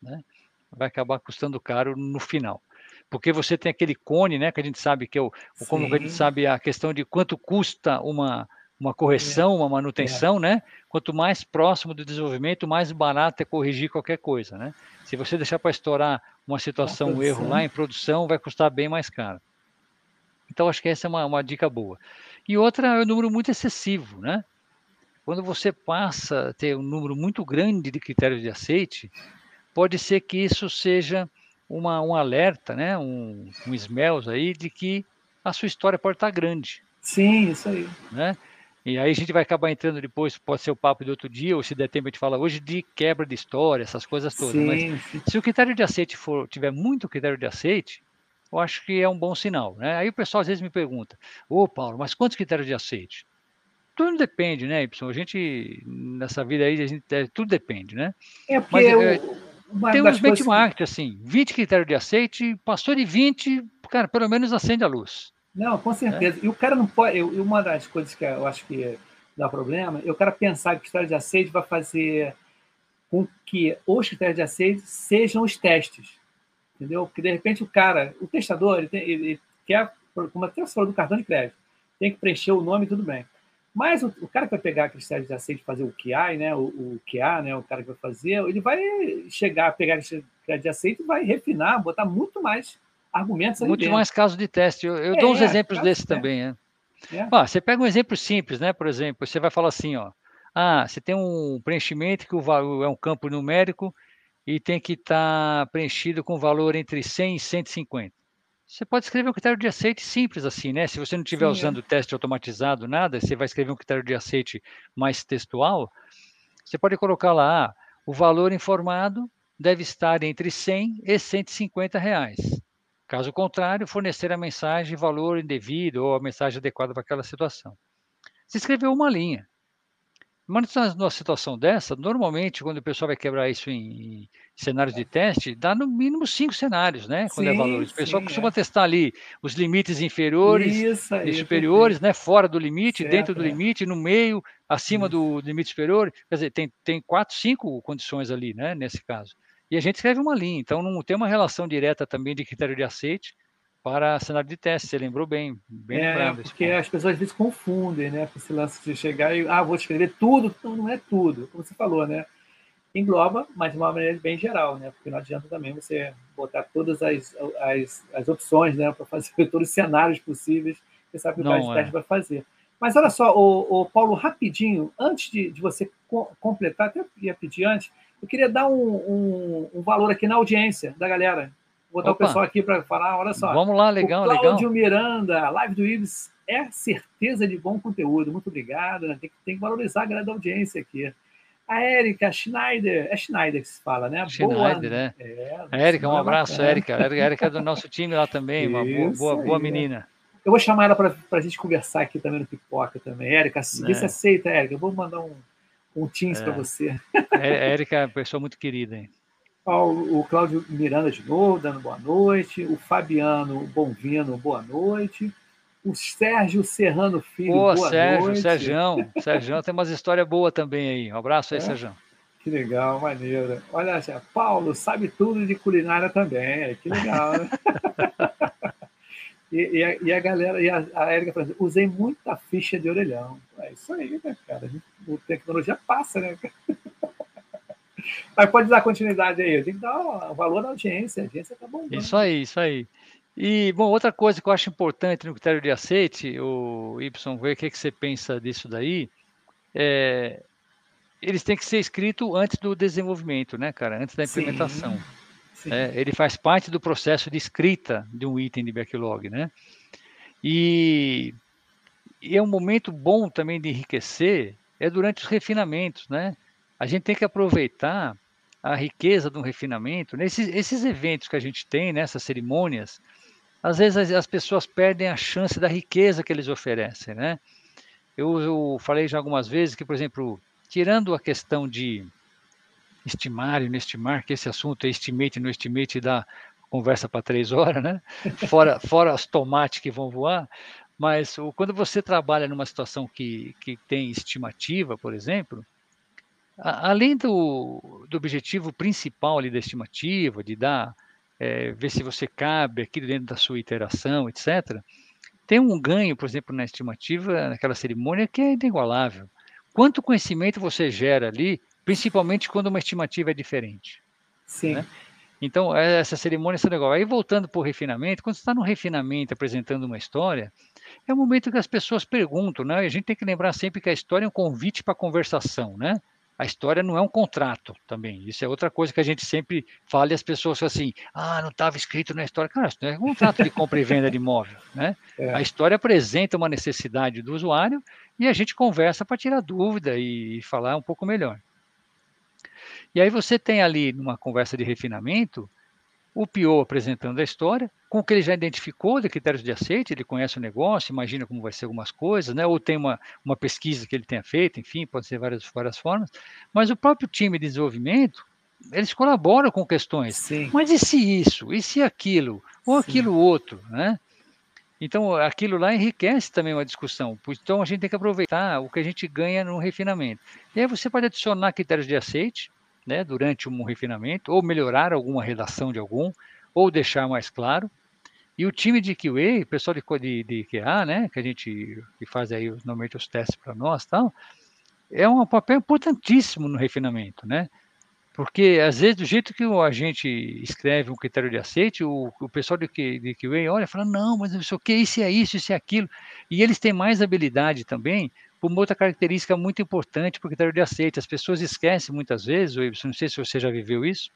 Né? Vai acabar custando caro no final. Porque você tem aquele cone, né? Que a gente sabe que é o, como a gente sabe a questão de quanto custa uma, uma correção, é. uma manutenção, é. né? Quanto mais próximo do desenvolvimento, mais barato é corrigir qualquer coisa, né? Se você deixar para estourar uma situação, um erro lá em produção, vai custar bem mais caro. Então, acho que essa é uma, uma dica boa. E outra é o um número muito excessivo, né? Quando você passa a ter um número muito grande de critérios de aceite, pode ser que isso seja uma, um alerta, né? Um, um smells aí de que a sua história pode estar grande. Sim, isso aí. Né? E aí a gente vai acabar entrando depois, pode ser o papo de outro dia, ou se der tempo a gente fala hoje de quebra de história, essas coisas todas. Sim, mas sim. se o critério de aceite for, tiver muito critério de aceite, eu acho que é um bom sinal. Né? Aí o pessoal às vezes me pergunta, ô Paulo, mas quantos critérios de aceite? Tudo depende, né, Y? A gente, nessa vida aí, a gente, é, tudo depende, né? É porque mas, é, tem uns benchmarks, assim, 20 critérios de aceite, passou de 20, cara, pelo menos acende a luz. Não, com certeza. É. E o cara não pode. Eu, uma das coisas que eu acho que dá problema é o cara pensar que o critério de aceite vai fazer com que os critérios de aceite sejam os testes. Entendeu? Porque de repente o cara, o testador, ele, tem, ele quer, como até você falou do cartão de crédito, tem que preencher o nome tudo bem. Mas o, o, cara que vai pegar critérios de aceite e fazer o QI, né, o, o QA, né, o cara que vai fazer, ele vai chegar, pegar esse crédito de aceite e vai refinar, botar muito mais argumentos Muito dentro. mais casos de teste. Eu, eu é, dou uns exemplos desses também. É. É. Ah, você pega um exemplo simples, né? Por exemplo, você vai falar assim, ó. Ah, você tem um preenchimento que o valor é um campo numérico e tem que estar tá preenchido com valor entre 100 e 150. Você pode escrever um critério de aceite simples assim, né? Se você não estiver usando é. teste automatizado, nada, você vai escrever um critério de aceite mais textual. Você pode colocar lá, ah, o valor informado deve estar entre 100 e 150 reais. Caso contrário, fornecer a mensagem de valor indevido ou a mensagem adequada para aquela situação. Se escreveu uma linha. Mas numa situação dessa, normalmente, quando o pessoal vai quebrar isso em, cenários de teste, dá no mínimo cinco cenários, né? Quando é sim, é valores. O pessoal sim, costuma é. testar ali os limites inferiores e superiores, né? Fora do limite, certo, dentro do é. limite, no meio, acima do limite superior. Quer dizer, tem, tem quatro, cinco condições ali, né? Nesse caso e a gente escreve uma linha. Então, não tem uma relação direta também de critério de aceite para cenário de teste. Você lembrou bem, bem é. Porque as pessoas às vezes confundem, né? Esse lance de chegar e, ah, vou escrever tudo. Então, não é tudo, como você falou, né? Engloba, mas de uma maneira bem geral, né? Porque não adianta também você botar todas as, as, as opções, né? Para fazer [LAUGHS] todos os cenários possíveis. Você sabe que o de teste vai fazer. Mas olha só, o, o Paulo, rapidinho, antes de, de você co completar, até ia pedir antes, eu queria dar um, um, um valor aqui na audiência da galera. Vou botar Opa. o pessoal aqui para falar, olha só. Vamos lá, legal, o Cláudio legal. Miranda, live do Ibis é certeza de bom conteúdo. Muito obrigado. Né? Tem, tem, que valorizar a grande audiência aqui. A Érica Schneider, é Schneider que se fala, né? Schneider, boa, né? É, a Érica, um abraço, Érica. A Érica é do nosso time lá também, uma boa, boa, boa menina. Eu vou chamar ela para a gente conversar aqui também no Pipoca também. Érica, vê se é. aceita, Érica. Eu vou mandar um, um Teams é. para você. É, Érica é pessoa muito querida, hein? O, o Cláudio Miranda de novo, dando boa noite. O Fabiano Bonvino, boa noite. O Sérgio Serrano Filho, Pô, boa Sérgio, noite. Sérgio, Sérgio tem umas histórias boas também aí. Um abraço aí, é? Sérgio. Que legal, maneiro. Olha, Paulo sabe tudo de culinária também. Que legal, né? [LAUGHS] E, e, a, e, a, galera, e a, a Érica falou assim, usei muita ficha de orelhão. É isso aí, né, cara? A tecnologia passa, né? [LAUGHS] Mas pode dar continuidade aí, tem que dar valor à audiência, a audiência tá bom. Isso aí, isso aí. E, bom, outra coisa que eu acho importante no critério de aceite, o Y, ver o que, que você pensa disso daí, é, eles têm que ser escritos antes do desenvolvimento, né, cara? Antes da implementação. Sim. É, ele faz parte do processo de escrita de um item de backlog, né? E, e é um momento bom também de enriquecer é durante os refinamentos, né? A gente tem que aproveitar a riqueza do refinamento. Nesses esses eventos que a gente tem, nessas né, cerimônias, às vezes as, as, pessoas perdem a chance da riqueza que eles oferecem, né? Eu, eu falei já algumas vezes que, por exemplo, tirando a questão de estimar e não estimar, que esse assunto é estimate e não estimate dá conversa para três horas, né? Fora, [LAUGHS] fora as tomates que vão voar. Mas quando você trabalha numa situação que, que tem estimativa, por exemplo, a, além do, do objetivo principal ali da estimativa, de dar, é, ver se você cabe aqui dentro da sua iteração, etc., tem um ganho, por exemplo, na estimativa, naquela cerimônia, que é inigualável. Quanto conhecimento você gera ali principalmente quando uma estimativa é diferente. Sim. Né? Então, é, essa cerimônia é legal. Aí, voltando para o refinamento, quando você está no refinamento apresentando uma história, é o momento que as pessoas perguntam, né? E a gente tem que lembrar sempre que a história é um convite para conversação, né? A história não é um contrato também. Isso é outra coisa que a gente sempre fala e as pessoas falam assim: ah, não estava escrito na história. Cara, isso não é um contrato de compra e venda de imóvel. Né? [LAUGHS] É. A história apresenta uma necessidade do usuário e a gente conversa para tirar dúvida e falar um pouco melhor. E aí você tem ali, numa conversa de refinamento, o PO apresentando a história, com o que ele já identificou de critérios de aceite, ele conhece o negócio, imagina como vai ser algumas coisas, né? ou tem uma, uma pesquisa que ele tenha feito, enfim, pode ser várias, várias formas, mas o próprio time de desenvolvimento, eles colaboram com questões. Sim. Mas e se isso? E se aquilo? Ou Sim. aquilo outro? Né? Então, aquilo lá enriquece também uma discussão. Então, a gente tem que aproveitar o que a gente ganha no refinamento. E aí você pode adicionar critérios de aceite, né, durante um refinamento, ou melhorar alguma redação de algum, ou deixar mais claro. E o time de QA, o pessoal de, de, de QA, né, que a gente que faz aí normalmente os testes para nós, tal, é um papel importantíssimo no refinamento, né? Porque, às vezes, do jeito que a gente escreve um critério de aceite, o, o pessoal de, de QA olha e fala, não, mas isso que isso é isso, isso é aquilo. E eles têm mais habilidade também por uma outra característica muito importante para o critério de aceite. As pessoas esquecem muitas vezes, não sei se você já viveu isso,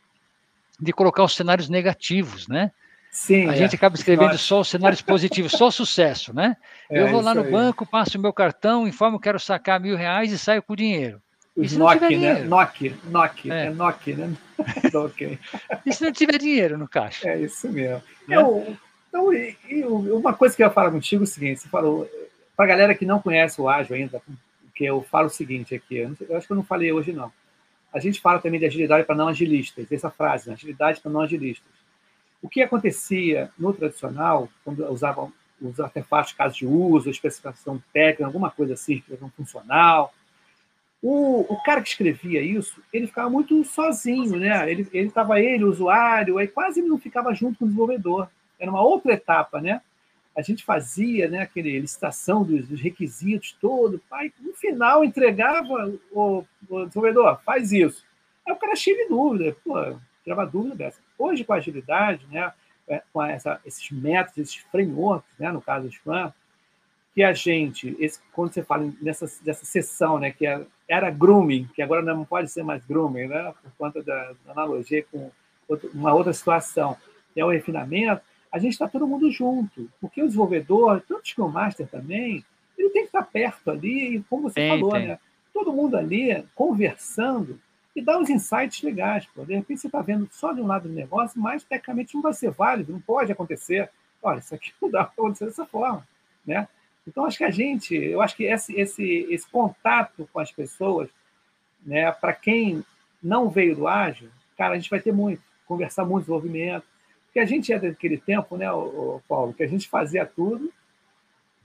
de colocar os cenários negativos, né? Sim, a é. gente acaba escrevendo só os cenários positivos, só sucesso, né? É, eu vou lá no aí. banco, passo o meu cartão, informo que quero sacar mil reais e saio com o dinheiro. Os NOC, né? NOC, NOC, é, é NOC, né? [LAUGHS] okay. E se não tiver dinheiro no caixa? É isso mesmo. Né? Eu, então, e, e uma coisa que eu ia falar contigo é o seguinte: você falou, para a galera que não conhece o ágil ainda, que eu falo o seguinte aqui, eu, acho que eu não falei hoje não. A gente fala também de agilidade para não agilistas, essa frase, né? agilidade para não agilistas. O que acontecia no tradicional, quando usavam os artefatos, casos de uso, especificação técnica, alguma coisa assim, especificação funcional, o, o cara que escrevia isso, ele ficava muito sozinho, né? Ele estava ele, ele, o usuário, aí quase não ficava junto com o desenvolvedor. Era uma outra etapa, né? A gente fazia né, aquele licitação dos, dos requisitos todo, pai, no final entregava o, o, desenvolvedor, faz isso. Aí o cara cheio de dúvida, pô, tirava dúvida dessa. Hoje, com a agilidade, né, é, com essa, esses métodos, esses frameworks, né, no caso do Scrum, que a gente, esse, quando você fala nessa dessa sessão, né, que era, era grooming, que agora não pode ser mais grooming, né, por conta da, da analogia com outra, uma outra situação, que é o refinamento, a gente está todo mundo junto. Porque o desenvolvedor, tanto o Scrum Master também, ele tem que estar perto ali, e como você tem, falou, tem. né? Todo mundo ali conversando e dá uns insights legais. Pô. De repente você está vendo só de um lado do negócio, mas tecnicamente não vai ser válido, não pode acontecer. Olha, isso aqui [LAUGHS] não dá para acontecer dessa forma. Né? Então, acho que a gente, eu acho que esse, esse, esse contato com as pessoas, né, para quem não veio do ágil, cara, a gente vai ter muito, conversar muito desenvolvimento, porque a gente é daquele tempo, né, Paulo, que a gente fazia tudo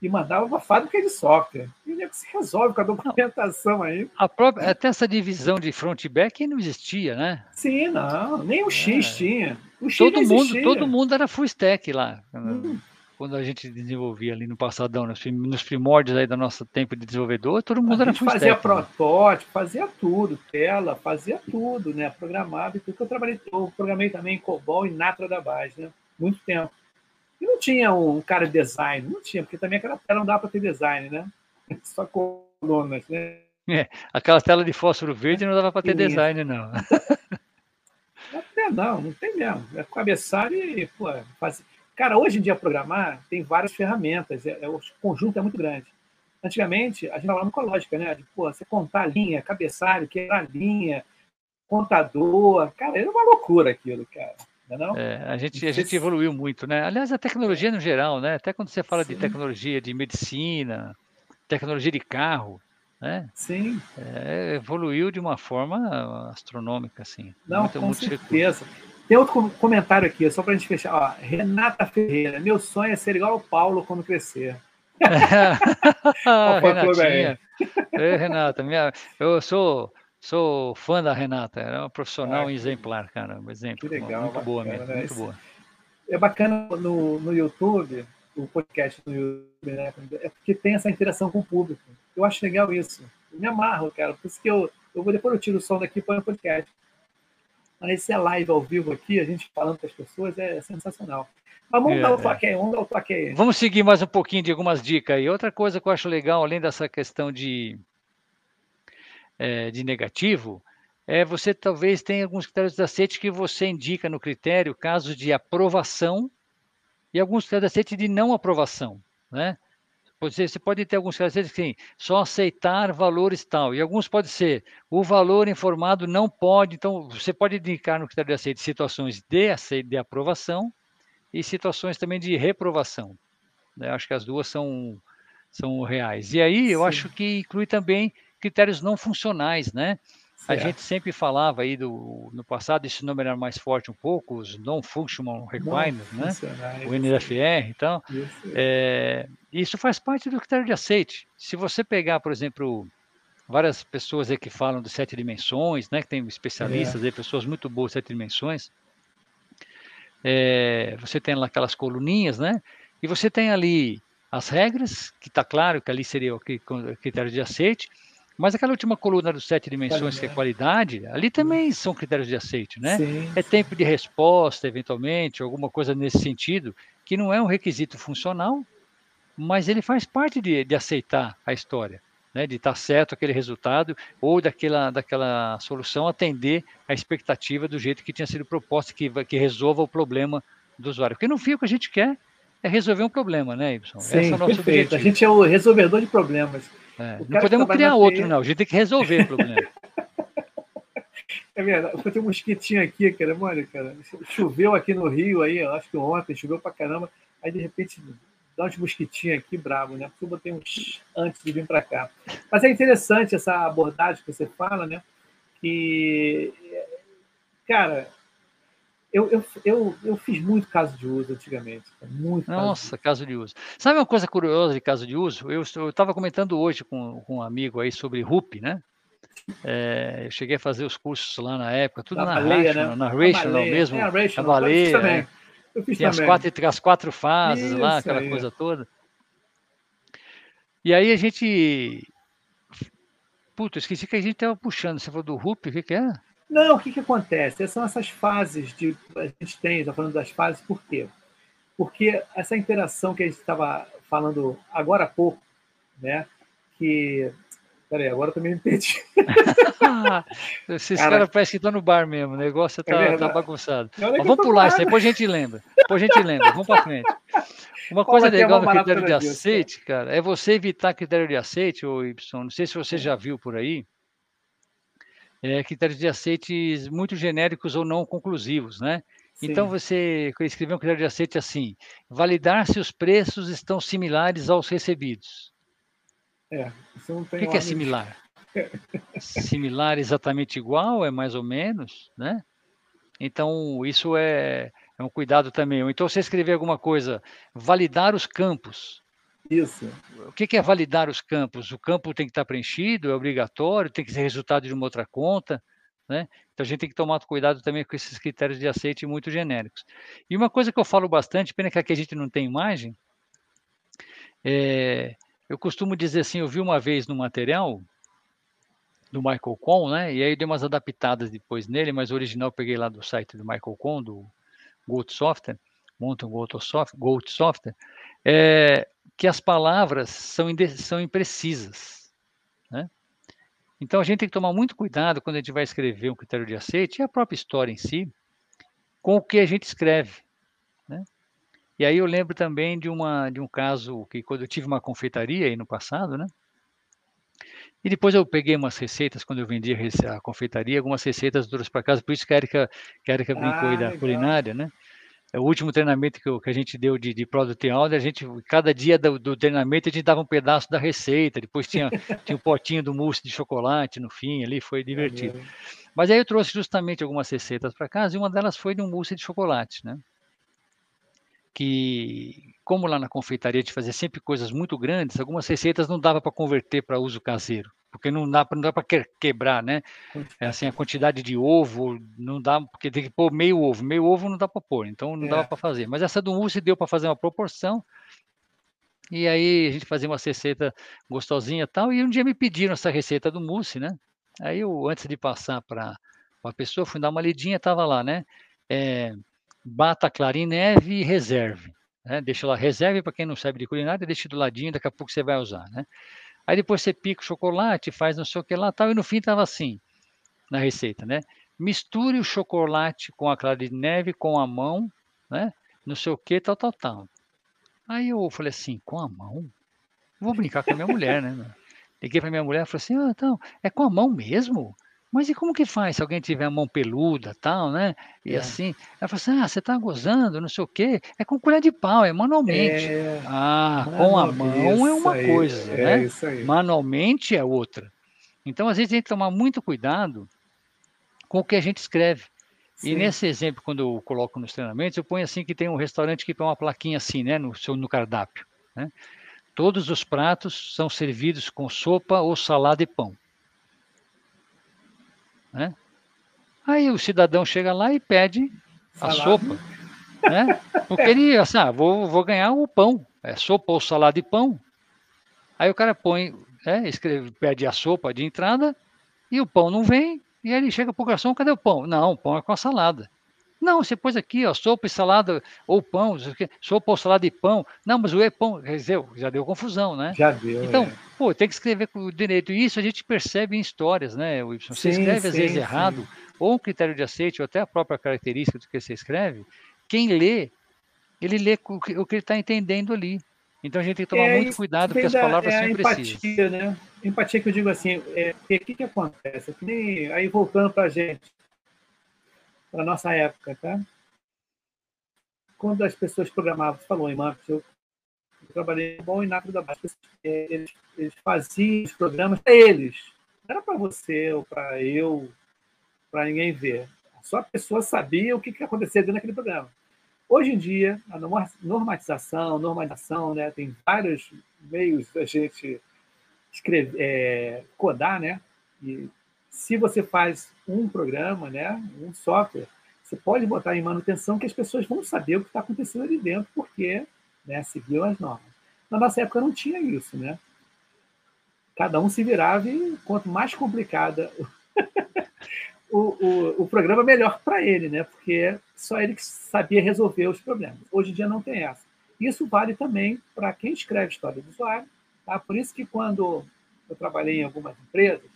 e mandava para a fábrica de software. E é que se resolve com a documentação aí? A própria, até essa divisão de front e back não existia, né? Sim, não, nem o X é. tinha. O X todo mundo, todo mundo era full stack lá. Hum quando a gente desenvolvia ali no passadão, nos primórdios aí do nosso tempo de desenvolvedor, todo mundo a era full fazia né? protótipo, né? fazia tudo, tela, fazia tudo, né? Programava e tudo. Eu trabalhei, eu programei também em COBOL e Natra da base, né? Muito tempo. E não tinha um cara de design, não tinha, porque também aquela tela não dá para ter design, né? [LAUGHS] Só colunas, né? É, aquela tela de fósforo verde não dava para ter design, não. [LAUGHS] Até não, não tem mesmo. É cabeçalho e, pô, faz... Cara, hoje em dia programar tem várias ferramentas, é, é, o conjunto é muito grande. Antigamente, a gente falava com a lógica, né? De, pô, você contar a linha, cabeçalho, quebrar a linha, contador. Cara, era uma loucura aquilo, cara. Não é, é a gente, a gente evoluiu muito, né? Aliás, a tecnologia no geral, né? Até quando você fala Sim. de tecnologia de medicina, tecnologia de carro, né? Sim. É, evoluiu de uma forma astronômica, assim. Não, muito, com muito certeza. Recurso. Tem outro comentário aqui, só para a gente fechar. Ó, Renata Ferreira, meu sonho é ser igual ao Paulo quando crescer. [LAUGHS] Renatinha. Ei, Renata, minha, eu sou, sou fã da Renata, é uma profissional ah, exemplar, cara. Um exemplo. Que legal, muito bacana, boa mesmo, né? muito boa. É bacana no, no YouTube, o podcast no YouTube, né? É porque tem essa interação com o público. Eu acho legal isso. Eu me amarro, cara. Por isso que eu, eu vou depois eu tiro o som daqui para o podcast. Mas esse é live ao vivo aqui, a gente falando com as pessoas, é sensacional. Mas vamos é, dar o toque aí, vamos dar o toque aí. Vamos seguir mais um pouquinho de algumas dicas aí. Outra coisa que eu acho legal, além dessa questão de, é, de negativo, é você talvez tenha alguns critérios de aceite que você indica no critério casos de aprovação e alguns critérios de aceite de não aprovação, né? Você, você pode ter alguns casos assim, só aceitar valores tal, e alguns pode ser o valor informado não pode, então você pode indicar no critério de aceite situações de, aceite, de aprovação e situações também de reprovação. Né? Acho que as duas são, são reais. E aí eu Sim. acho que inclui também critérios não funcionais, né? A gente sempre falava aí do, no passado, esse número era mais forte um pouco, os Non-Functional Requirements, né? O NFR e tal. Isso. É, isso faz parte do critério de aceite. Se você pegar, por exemplo, várias pessoas aí que falam de sete dimensões, né? Que tem especialistas é. aí, pessoas muito boas de sete dimensões. É, você tem lá aquelas coluninhas, né? E você tem ali as regras, que está claro que ali seria o critério de aceite, mas aquela última coluna dos sete dimensões, que é qualidade, ali também são critérios de aceite, né? Sim. É tempo de resposta, eventualmente, alguma coisa nesse sentido, que não é um requisito funcional, mas ele faz parte de, de aceitar a história, né? de estar certo aquele resultado ou daquela, daquela solução atender a expectativa do jeito que tinha sido proposta, que, que resolva o problema do usuário. Porque no fim o que a gente quer é resolver um problema, né, Ibson? Sim, Esse é o nosso perfeito. Objetivo. A gente é o resolvedor de problemas. É, não podemos criar outro, não. A gente tem que resolver o problema. [LAUGHS] É verdade. Eu tenho um mosquitinho aqui, cara, mano, cara. Choveu aqui no Rio aí, acho que ontem, choveu pra caramba. Aí, de repente, dá uns mosquitinhos aqui, bravo, né? Porque eu botei uns antes de vir para cá. Mas é interessante essa abordagem que você fala, né? Que, cara, eu, eu, eu, eu fiz muito caso de uso antigamente. Muito Nossa, caso de... caso de uso. Sabe uma coisa curiosa de caso de uso? Eu estava comentando hoje com, com um amigo aí sobre RUP, né? É, eu cheguei a fazer os cursos lá na época, tudo na, na baleia, Rational, né? na Rational mesmo, é, a Rational, a baleia. Fiz Tem as quatro, as quatro fases Isso lá, aquela aí. coisa toda. E aí a gente. Puta, esqueci que a gente estava puxando. Você falou do RUP, o que, que é? Não, o que, que acontece? São essas fases de. A gente tem, está falando das fases, por quê? Porque essa interação que a gente estava falando agora há pouco, né? Que Peraí, agora também me perdi. Esses caras cara parecem que estão no bar mesmo, o negócio está é tá bagunçado. Mas vamos pular isso, depois a gente lembra. Depois a gente lembra, vamos para frente. Uma coisa legal no critério de aceite, cara, é você evitar critério de aceite, ou Y, não sei se você já viu por aí, é, critérios de aceites muito genéricos ou não conclusivos, né? Sim. Então você escreveu um critério de aceite assim: validar se os preços estão similares aos recebidos. É, isso não tem. O que, que é similar? [LAUGHS] similar exatamente igual, é mais ou menos, né? Então isso é, é um cuidado também. Ou então você escrever alguma coisa, validar os campos. Isso. O que é validar os campos? O campo tem que estar preenchido, é obrigatório, tem que ser resultado de uma outra conta. Né? Então a gente tem que tomar cuidado também com esses critérios de aceite muito genéricos. E uma coisa que eu falo bastante, pena que aqui a gente não tem imagem, é, eu costumo dizer assim, eu vi uma vez no material do Michael Kohn, né? E aí dei umas adaptadas depois nele, mas o original eu peguei lá do site do Michael Kohn, do Gold Software, Mountain Gold Software, Gold Software é, que as palavras são, são imprecisas, né? Então a gente tem que tomar muito cuidado quando a gente vai escrever um critério de aceite e a própria história em si, com o que a gente escreve. Né? E aí eu lembro também de, uma, de um caso que quando eu tive uma confeitaria aí no passado, né? E depois eu peguei umas receitas, quando eu vendia a confeitaria, algumas receitas duras para casa, por isso que a Erika, que a Erika brincou ah, aí da legal. culinária, né? É o último treinamento que, eu, que a gente deu de, de Product Owner, a gente, cada dia do, do, treinamento a gente dava um pedaço da receita, depois tinha, [LAUGHS] tinha um potinho do mousse de chocolate no fim, ali foi divertido. Mas aí eu trouxe justamente algumas receitas para casa e uma delas foi de um mousse de chocolate, né? Que, como lá na confeitaria a gente fazia sempre coisas muito grandes, algumas receitas não dava para converter para uso caseiro porque não dá, não dá para quebrar, né? É assim, a quantidade de ovo não dá, porque tem que pôr meio ovo, meio ovo não dá para pôr, então não é. dava para fazer. Mas essa do mousse deu para fazer uma proporção, e aí a gente fazia uma receita gostosinha e tal, e um dia me pediram essa receita do mousse, né? Aí eu, antes de passar para a pessoa, fui dar uma lidinha, tava lá, né? É, bata clara em neve e reserve. Né? Deixa lá, reserve para quem não sabe de culinária, deixa do ladinho, daqui a pouco você vai usar, né? Aí depois você pica o chocolate, faz não sei o que lá tal, e no fim estava assim, na receita, né? Misture o chocolate com a clara de neve com a mão, né? Não sei o que, tal, tal, tal. Aí eu falei assim, com a mão? Vou brincar com a minha mulher, né? Liguei para minha mulher e falei assim, ah, então, é com a mão mesmo? Mas e como que faz se alguém tiver a mão peluda, tal, né? E é. assim, ela falou assim: ah, você tá gozando, não sei o quê. É com colher de pau, é manualmente. É... Ah, com a mão é uma aí, coisa, é né? Manualmente é outra. Então, às vezes, a gente tem que tomar muito cuidado com o que a gente escreve. Sim. E nesse exemplo, quando eu coloco nos treinamentos, eu ponho assim que tem um restaurante que põe uma plaquinha assim, né, no seu no cardápio, né? Todos os pratos são servidos com sopa ou salada e pão. Né? Aí o cidadão chega lá e pede a sopa. Né? Porque ele, [LAUGHS] assim, ah, vou, vou ganhar o pão, é sopa ou salada de pão. Aí o cara põe, é, escreve, pede a sopa de entrada e o pão não vem, e aí ele chega para o garçom, cadê o pão? Não, o pão é com a salada. Não, você pôs aqui, ó, sopa e salada ou pão, sopa ou salada e pão. Não, mas o é pão, já deu confusão, né? Já deu. Então, é. pô, tem que escrever com o direito. E isso a gente percebe em histórias, né, Wilson? Você sim, escreve sim, às vezes sim. errado, ou um critério de aceite, ou até a própria característica do que você escreve. Quem lê, ele lê o que, ele está entendendo ali. Então a gente tem que tomar é, muito cuidado, porque as palavras é são imprecisas. Empatia, né? Empatia que eu digo assim, é, o que, que acontece? aí voltando para a gente, para nossa época, tá? Quando as pessoas programavam, falou em marketing, eu, trabalhei bom e nada da baixa. Eles, eles faziam os programas para eles. Não era para você ou para eu, para ninguém ver. Só a pessoa sabia o que, que acontecia dentro daquele programa. Hoje em dia, a normatização, normalização, né, tem vários meios da gente escrever, é, codar, né? E se você faz um programa, né, um software, você pode botar em manutenção que as pessoas vão saber o que está acontecendo ali dentro, porque né, seguiu as normas. Na nossa época não tinha isso, né? Cada um se virava e quanto mais complicada o, [LAUGHS] o, o programa, melhor para ele, né? Porque só ele que sabia resolver os problemas. Hoje em dia não tem essa. Isso vale também para quem escreve história do usuário. Tá? Por isso que quando eu trabalhei em algumas empresas,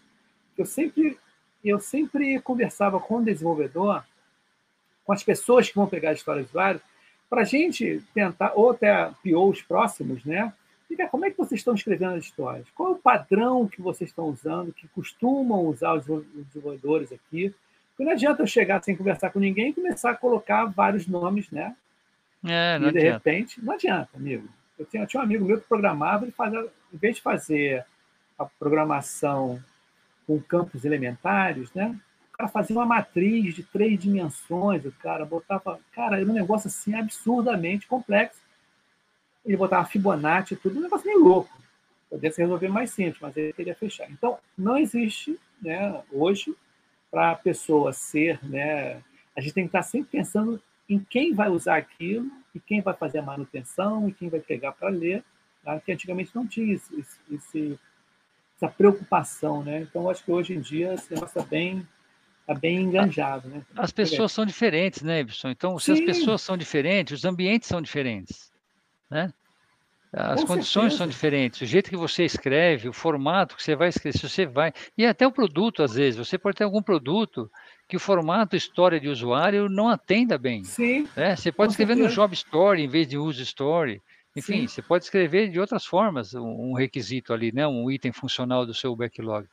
eu sempre, eu sempre conversava com o desenvolvedor, com as pessoas que vão pegar a história do usuário, para a gente tentar, ou até POs próximos, né? E como é que vocês estão escrevendo as histórias? Qual é o padrão que vocês estão usando, que costumam usar os desenvolvedores aqui? Porque não adianta eu chegar sem conversar com ninguém e começar a colocar vários nomes, né? É, não e de adianta. repente, não adianta, amigo. Eu tinha, eu tinha um amigo meu que programava, ele fazia, em vez de fazer a programação com campos elementares, né? O cara fazia uma matriz de três dimensões, o cara botava. Cara, era um negócio assim absurdamente complexo. Ele botava Fibonacci e tudo, um negócio meio louco. Poderia se resolver mais simples, mas ele queria fechar. Então, não existe, né, hoje, para a pessoa ser, né? A gente tem que estar sempre pensando em quem vai usar aquilo e quem vai fazer a manutenção e quem vai pegar para ler, tá? que antigamente não tinha esse, esse, essa preocupação, né? Então acho que hoje em dia esse negócio está bem, tá bem enganjado, né? As pessoas são diferentes, né, Ibson? Então, se Sim. as pessoas são diferentes, os ambientes são diferentes, né? As Com condições são certeza. diferentes, o jeito que você escreve, o formato que você vai escrever, se você vai. E até o produto, às vezes, você pode ter algum produto que o formato história de usuário não atenda bem. Sim, Né? Você pode Com escrever no certeza. Job Story em vez de Use Story. Enfim, Sim. você pode escrever de outras formas um requisito ali, né? um item funcional do seu backlog.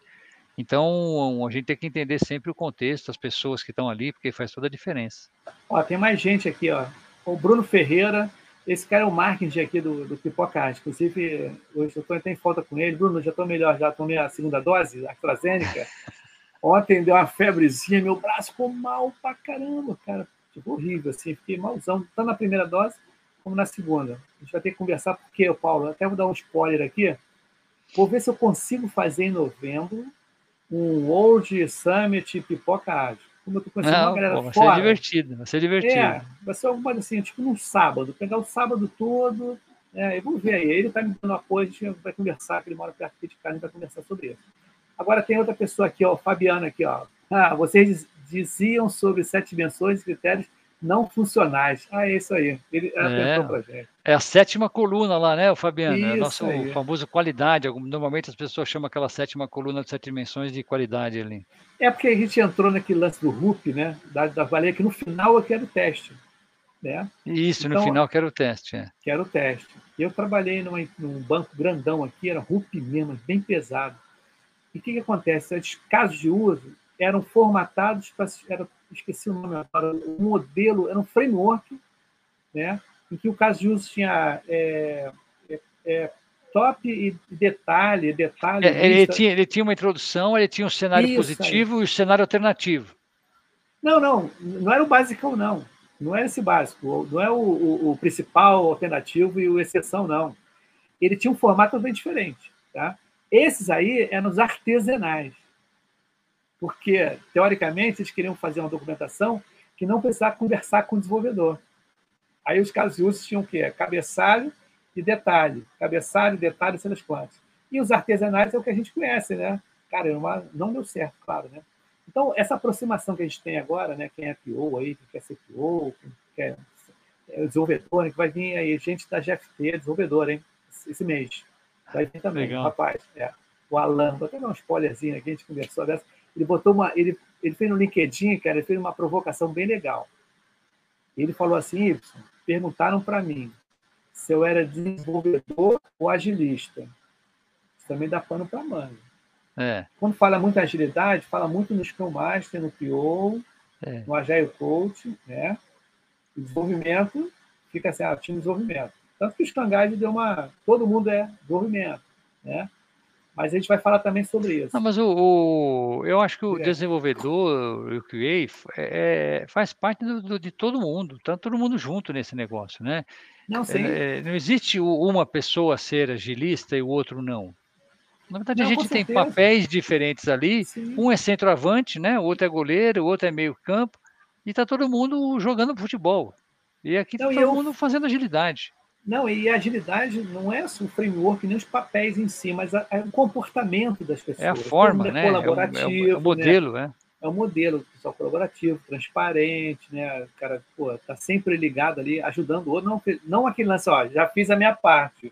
Então, a gente tem que entender sempre o contexto, as pessoas que estão ali, porque faz toda a diferença. Ó, tem mais gente aqui, ó. O Bruno Ferreira, esse cara é o marketing aqui do, do Pipocast. Inclusive, hoje eu estou em falta com ele. Bruno, já estou melhor, já tomei a segunda dose, a AstraZeneca. [LAUGHS] Ontem deu uma febrezinha, meu braço ficou mal pra caramba, cara. Tipo, horrível, assim, fiquei malzão, tanto na primeira dose como na segunda. A gente vai ter que conversar, porque, Paulo, até vou dar um spoiler aqui. Vou ver se eu consigo fazer em novembro um World Summit Pipoca Ágil. Como eu tô conhecendo Não, uma galera pô, vai ser fora. divertido, vai ser divertido. É, vai ser alguma coisa assim, tipo num sábado, pegar o sábado todo. É, eu vou ver aí. Ele está me dando apoio, a gente vai conversar, que ele mora perto aqui de casa, a gente vai conversar sobre isso. Agora tem outra pessoa aqui, ó, o Fabiano aqui, ó. Ah, vocês diz- diziam sobre sete dimensões e critérios não funcionais. Ah, é isso aí. Ele É. pra gente. É a sétima coluna lá, né, o Fabiano? é Isso nosso aí. famoso qualidade. Normalmente as pessoas chamam aquela sétima coluna de sete dimensões de qualidade ali. É porque a gente entrou naquele lance do RUP, né? Da, da baleia, que no final eu quero o teste. Né? Isso, no Então- final, que era o teste. É. que era o teste. Eu trabalhei numa, num banco grandão aqui, era RUP mesmo, bem pesado. E o que, que acontece? Os casos de uso eram formatados para. Era, esqueci o nome agora, o modelo, era um framework, né, em que o caso de uso tinha é, é, é, top e detalhe, detalhe. É, ele, tinha, ele tinha uma introdução, ele tinha um cenário Isso aí. positivo e o cenário alternativo. Não, não, não era o basicão, não. Não era esse básico. Não é o, o, o principal, o alternativo e o exceção, não. Ele tinha um formato bem diferente. Tá? Esses aí eram os artesanais. Porque, teoricamente, eles queriam fazer uma documentação que não precisava conversar com o desenvolvedor. Aí os casos de uso tinham o quê? Cabeçalho e detalhe. Cabeçalho, detalhe, sei lá quantos. E os artesanais é o que a gente conhece, né? Caramba, não deu certo, claro, né? Então, essa aproximação que a gente tem agora, né? Quem é PO aí, quem quer ser PO, quem quer é, desenvolvedor, né, que vai vir aí gente da GFT, desenvolvedor, hein? Esse, esse mês. Vai vir também, Legal. rapaz. É. O Alan, vou até dar um spoilerzinho aqui, a gente conversou dessa. Ele botou uma. Ele, ele fez no LinkedIn, cara, ele fez uma provocação bem legal. Ele falou assim, Y, perguntaram para mim se eu era desenvolvedor ou agilista. Isso também dá pano para manga. É, Quando fala muito em agilidade, fala muito no Scrum Master, no PO, é. no Agile Coach, né? O desenvolvimento fica assim, ah, time de desenvolvimento. Tanto que o Scrum Guide deu uma... Todo mundo é desenvolvimento, né? Mas a gente vai falar também sobre isso. Não, mas o, o- eu acho que o Direto. desenvolvedor, o QA, é, faz parte do- do- de todo mundo, tá todo mundo junto nesse negócio, né? Não, sim. É, não existe uma pessoa ser agilista e o outro não. Na verdade, Não, a gente tem papéis diferentes ali. sim. Um é centroavante, né? O outro é goleiro, o outro é meio campo. E tá todo mundo jogando futebol. E aqui Não, tá e todo eu- mundo fazendo agilidade. Não, e a agilidade não é só o framework nem os papéis em si, mas é o comportamento das pessoas. É a forma, mundo né? É o, é o- colaborativo, é o né? modelo, é. é um modelo pessoal colaborativo, transparente, né? O cara, pô, tá sempre ligado ali, ajudando o outro. Não, não aquele lance, ó, já fiz a minha parte.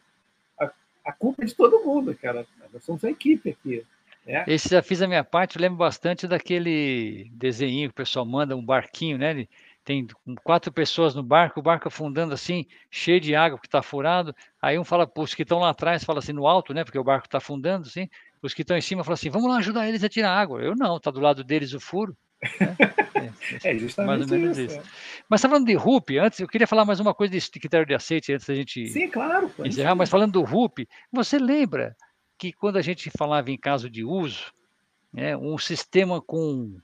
A, a culpa é de todo mundo, cara. Nós somos uma equipe aqui. É. Esse já fiz a minha parte, eu lembro bastante daquele desenho que o pessoal manda, um barquinho, né? Tem quatro pessoas no barco, o barco afundando assim, cheio de água que está furado. Aí um fala, os que estão lá atrás, fala assim, no alto, né? Porque o barco está afundando, assim. Os que estão em cima falam assim, vamos lá ajudar eles a tirar água. Eu não, tá do lado deles o furo. Né? [LAUGHS] É, é, justamente mais ou menos isso. isso. É. Mas tá falando de RUP, antes eu queria falar mais uma coisa de critério de aceite antes da gente Sim, claro, encerrar, mas falando do RUP, você lembra que quando a gente falava em caso de uso, né, um sistema com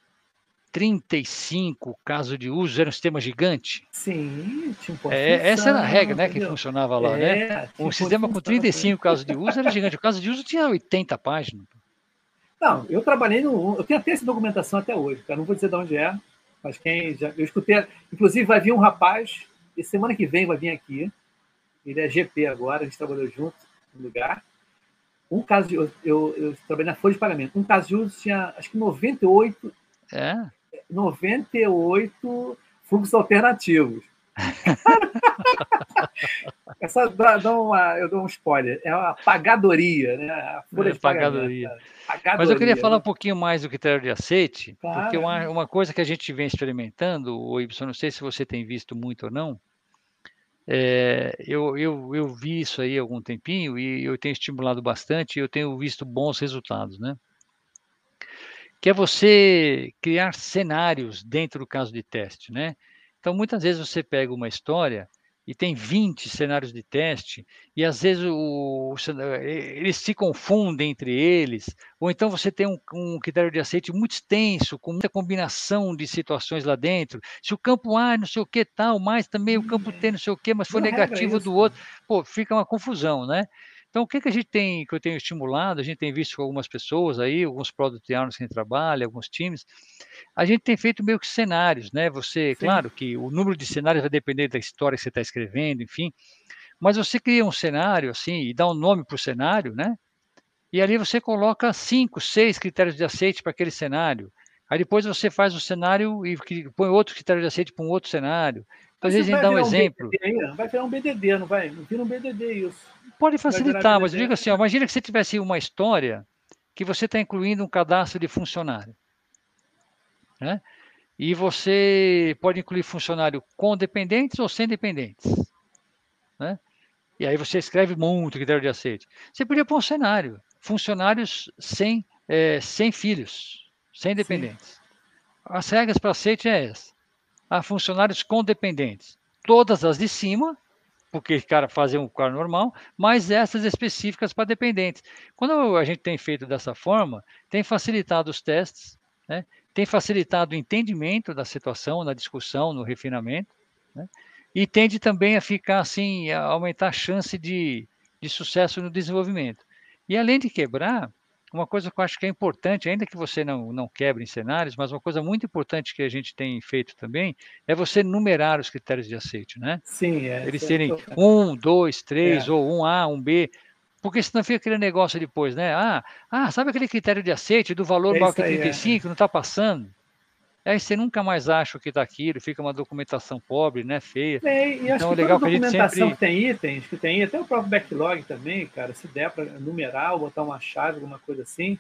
35 casos de uso era um sistema gigante? Sim, tinha um é, Essa era a regra né, que funcionava lá. Né? É, né? Um sistema com 35 casos de uso era gigante. O caso de uso tinha 80 páginas. Não, eu trabalhei no. Eu tenho até essa documentação até hoje, cara. Não vou dizer de onde é, mas quem já. Eu escutei. Inclusive, vai vir um rapaz, e semana que vem vai vir aqui. Ele é GP agora, a gente trabalhou junto no lugar. Um caso de. Eu, eu, eu trabalhei na folha de pagamento. Um caso de uso tinha, acho que 98. É? 98 fluxos alternativos. [LAUGHS] Essa dá, dá, uma, eu dou um spoiler, é uma pagadoria, né? A folha é, de pagadoria. pagadoria. Mas eu queria falar um pouquinho mais do critério de aceite, claro. porque uma, uma coisa que a gente vem experimentando, o Ibson, não sei se você tem visto muito ou não, é, eu, eu, eu vi isso aí há algum tempinho e eu tenho estimulado bastante e eu tenho visto bons resultados, né? Que é você criar cenários dentro do caso de teste, né? Então, muitas vezes você pega uma história e tem 20 cenários de teste, e às vezes o, o, eles se confundem entre eles, ou então você tem um, um, critério de aceite muito extenso, com muita combinação de situações lá dentro. Se o campo A não sei o que tal, mas também o campo T não sei o que, mas foi negativo do outro, pô, fica uma confusão, né? Então, o que, que a gente tem, que eu tenho estimulado, a gente tem visto com algumas pessoas aí, alguns product owners que trabalham, alguns times, a gente tem feito meio que cenários, né? Você, Sim. claro que o número de cenários vai depender da história que você está escrevendo, enfim, mas você cria um cenário assim e dá um nome para o cenário, né? E ali você coloca cinco, seis critérios de aceite para aquele cenário. Aí depois você faz o cenário e põe outro critério de aceite para um outro cenário. Vezes a gente dá um exemplo. Um vai virar um BDD, não vai? Não vira um BDD isso. Pode facilitar, mas eu digo assim, ó, imagina que você tivesse uma história que você está incluindo um cadastro de funcionário. Né? E você pode incluir funcionário com dependentes ou sem dependentes. Né? E aí você escreve muito critério de aceite. Você podia pôr um cenário, funcionários sem, é, sem filhos, sem dependentes. Sim. As regras para aceite é essa. Há funcionários com dependentes. Todas as de cima porque o cara fazer um carro normal, mas essas específicas para dependentes. Quando a gente tem feito dessa forma, tem facilitado os testes, né? tem facilitado o entendimento da situação, na discussão, no refinamento, né? e tende também a ficar assim, a aumentar a chance de, de sucesso no desenvolvimento. E além de quebrar, uma coisa que eu acho que é importante, ainda que você não, não quebre em cenários, mas uma coisa muito importante que a gente tem feito também é você numerar os critérios de aceite, né? Sim, é. Eles serem um, dois, três, é. ou um A, um B, porque senão fica aquele negócio depois, né? Ah, ah sabe aquele critério de aceite do valor é maior que 35, é. não está passando? Aí você nunca mais acha o que está aquilo, fica uma documentação pobre, né, feia. É, e então, acho que legal que a gente sempre... que tem itens, que tem até o próprio backlog também, cara, se der para numerar ou botar uma chave, alguma coisa assim,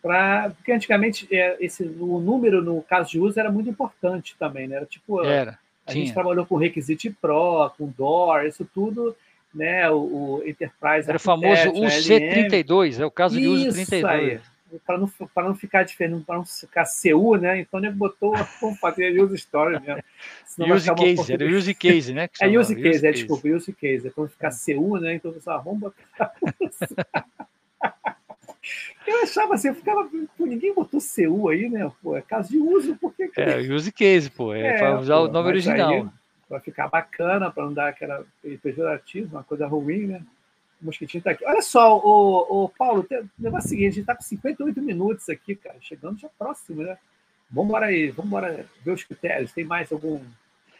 para porque antigamente é, esse, o número no caso de uso era muito importante também, né? Era tipo, era, a gente trabalhou com Requisite Pro, com DOR, isso tudo né, o, o Enterprise. Era o famoso UC32, é o caso de uso 32. Aí para não, não ficar diferente, para não ficar CU, né? Então ele botou, vamos fazer use story mesmo. Use case, era use case, né? É use case, use é, case. desculpa, use case. É para não ficar. CU, né? Então você botar. Eu achava assim, eu ficava, pô, ninguém botou CU aí, né? Pô, é caso de uso, por que. É, [LAUGHS] use case, pô, é, é para usar pô, o nome original. Para ficar bacana, para não dar aquela pejorativo, uma coisa ruim, né? O mosquitinho está aqui. Olha só, o, o Paulo, tem, o negócio é o seguinte, a gente está com 58 minutos aqui, cara, chegando já próximo, né? Vamos embora aí, vamos embora ver os critérios. Tem mais algum.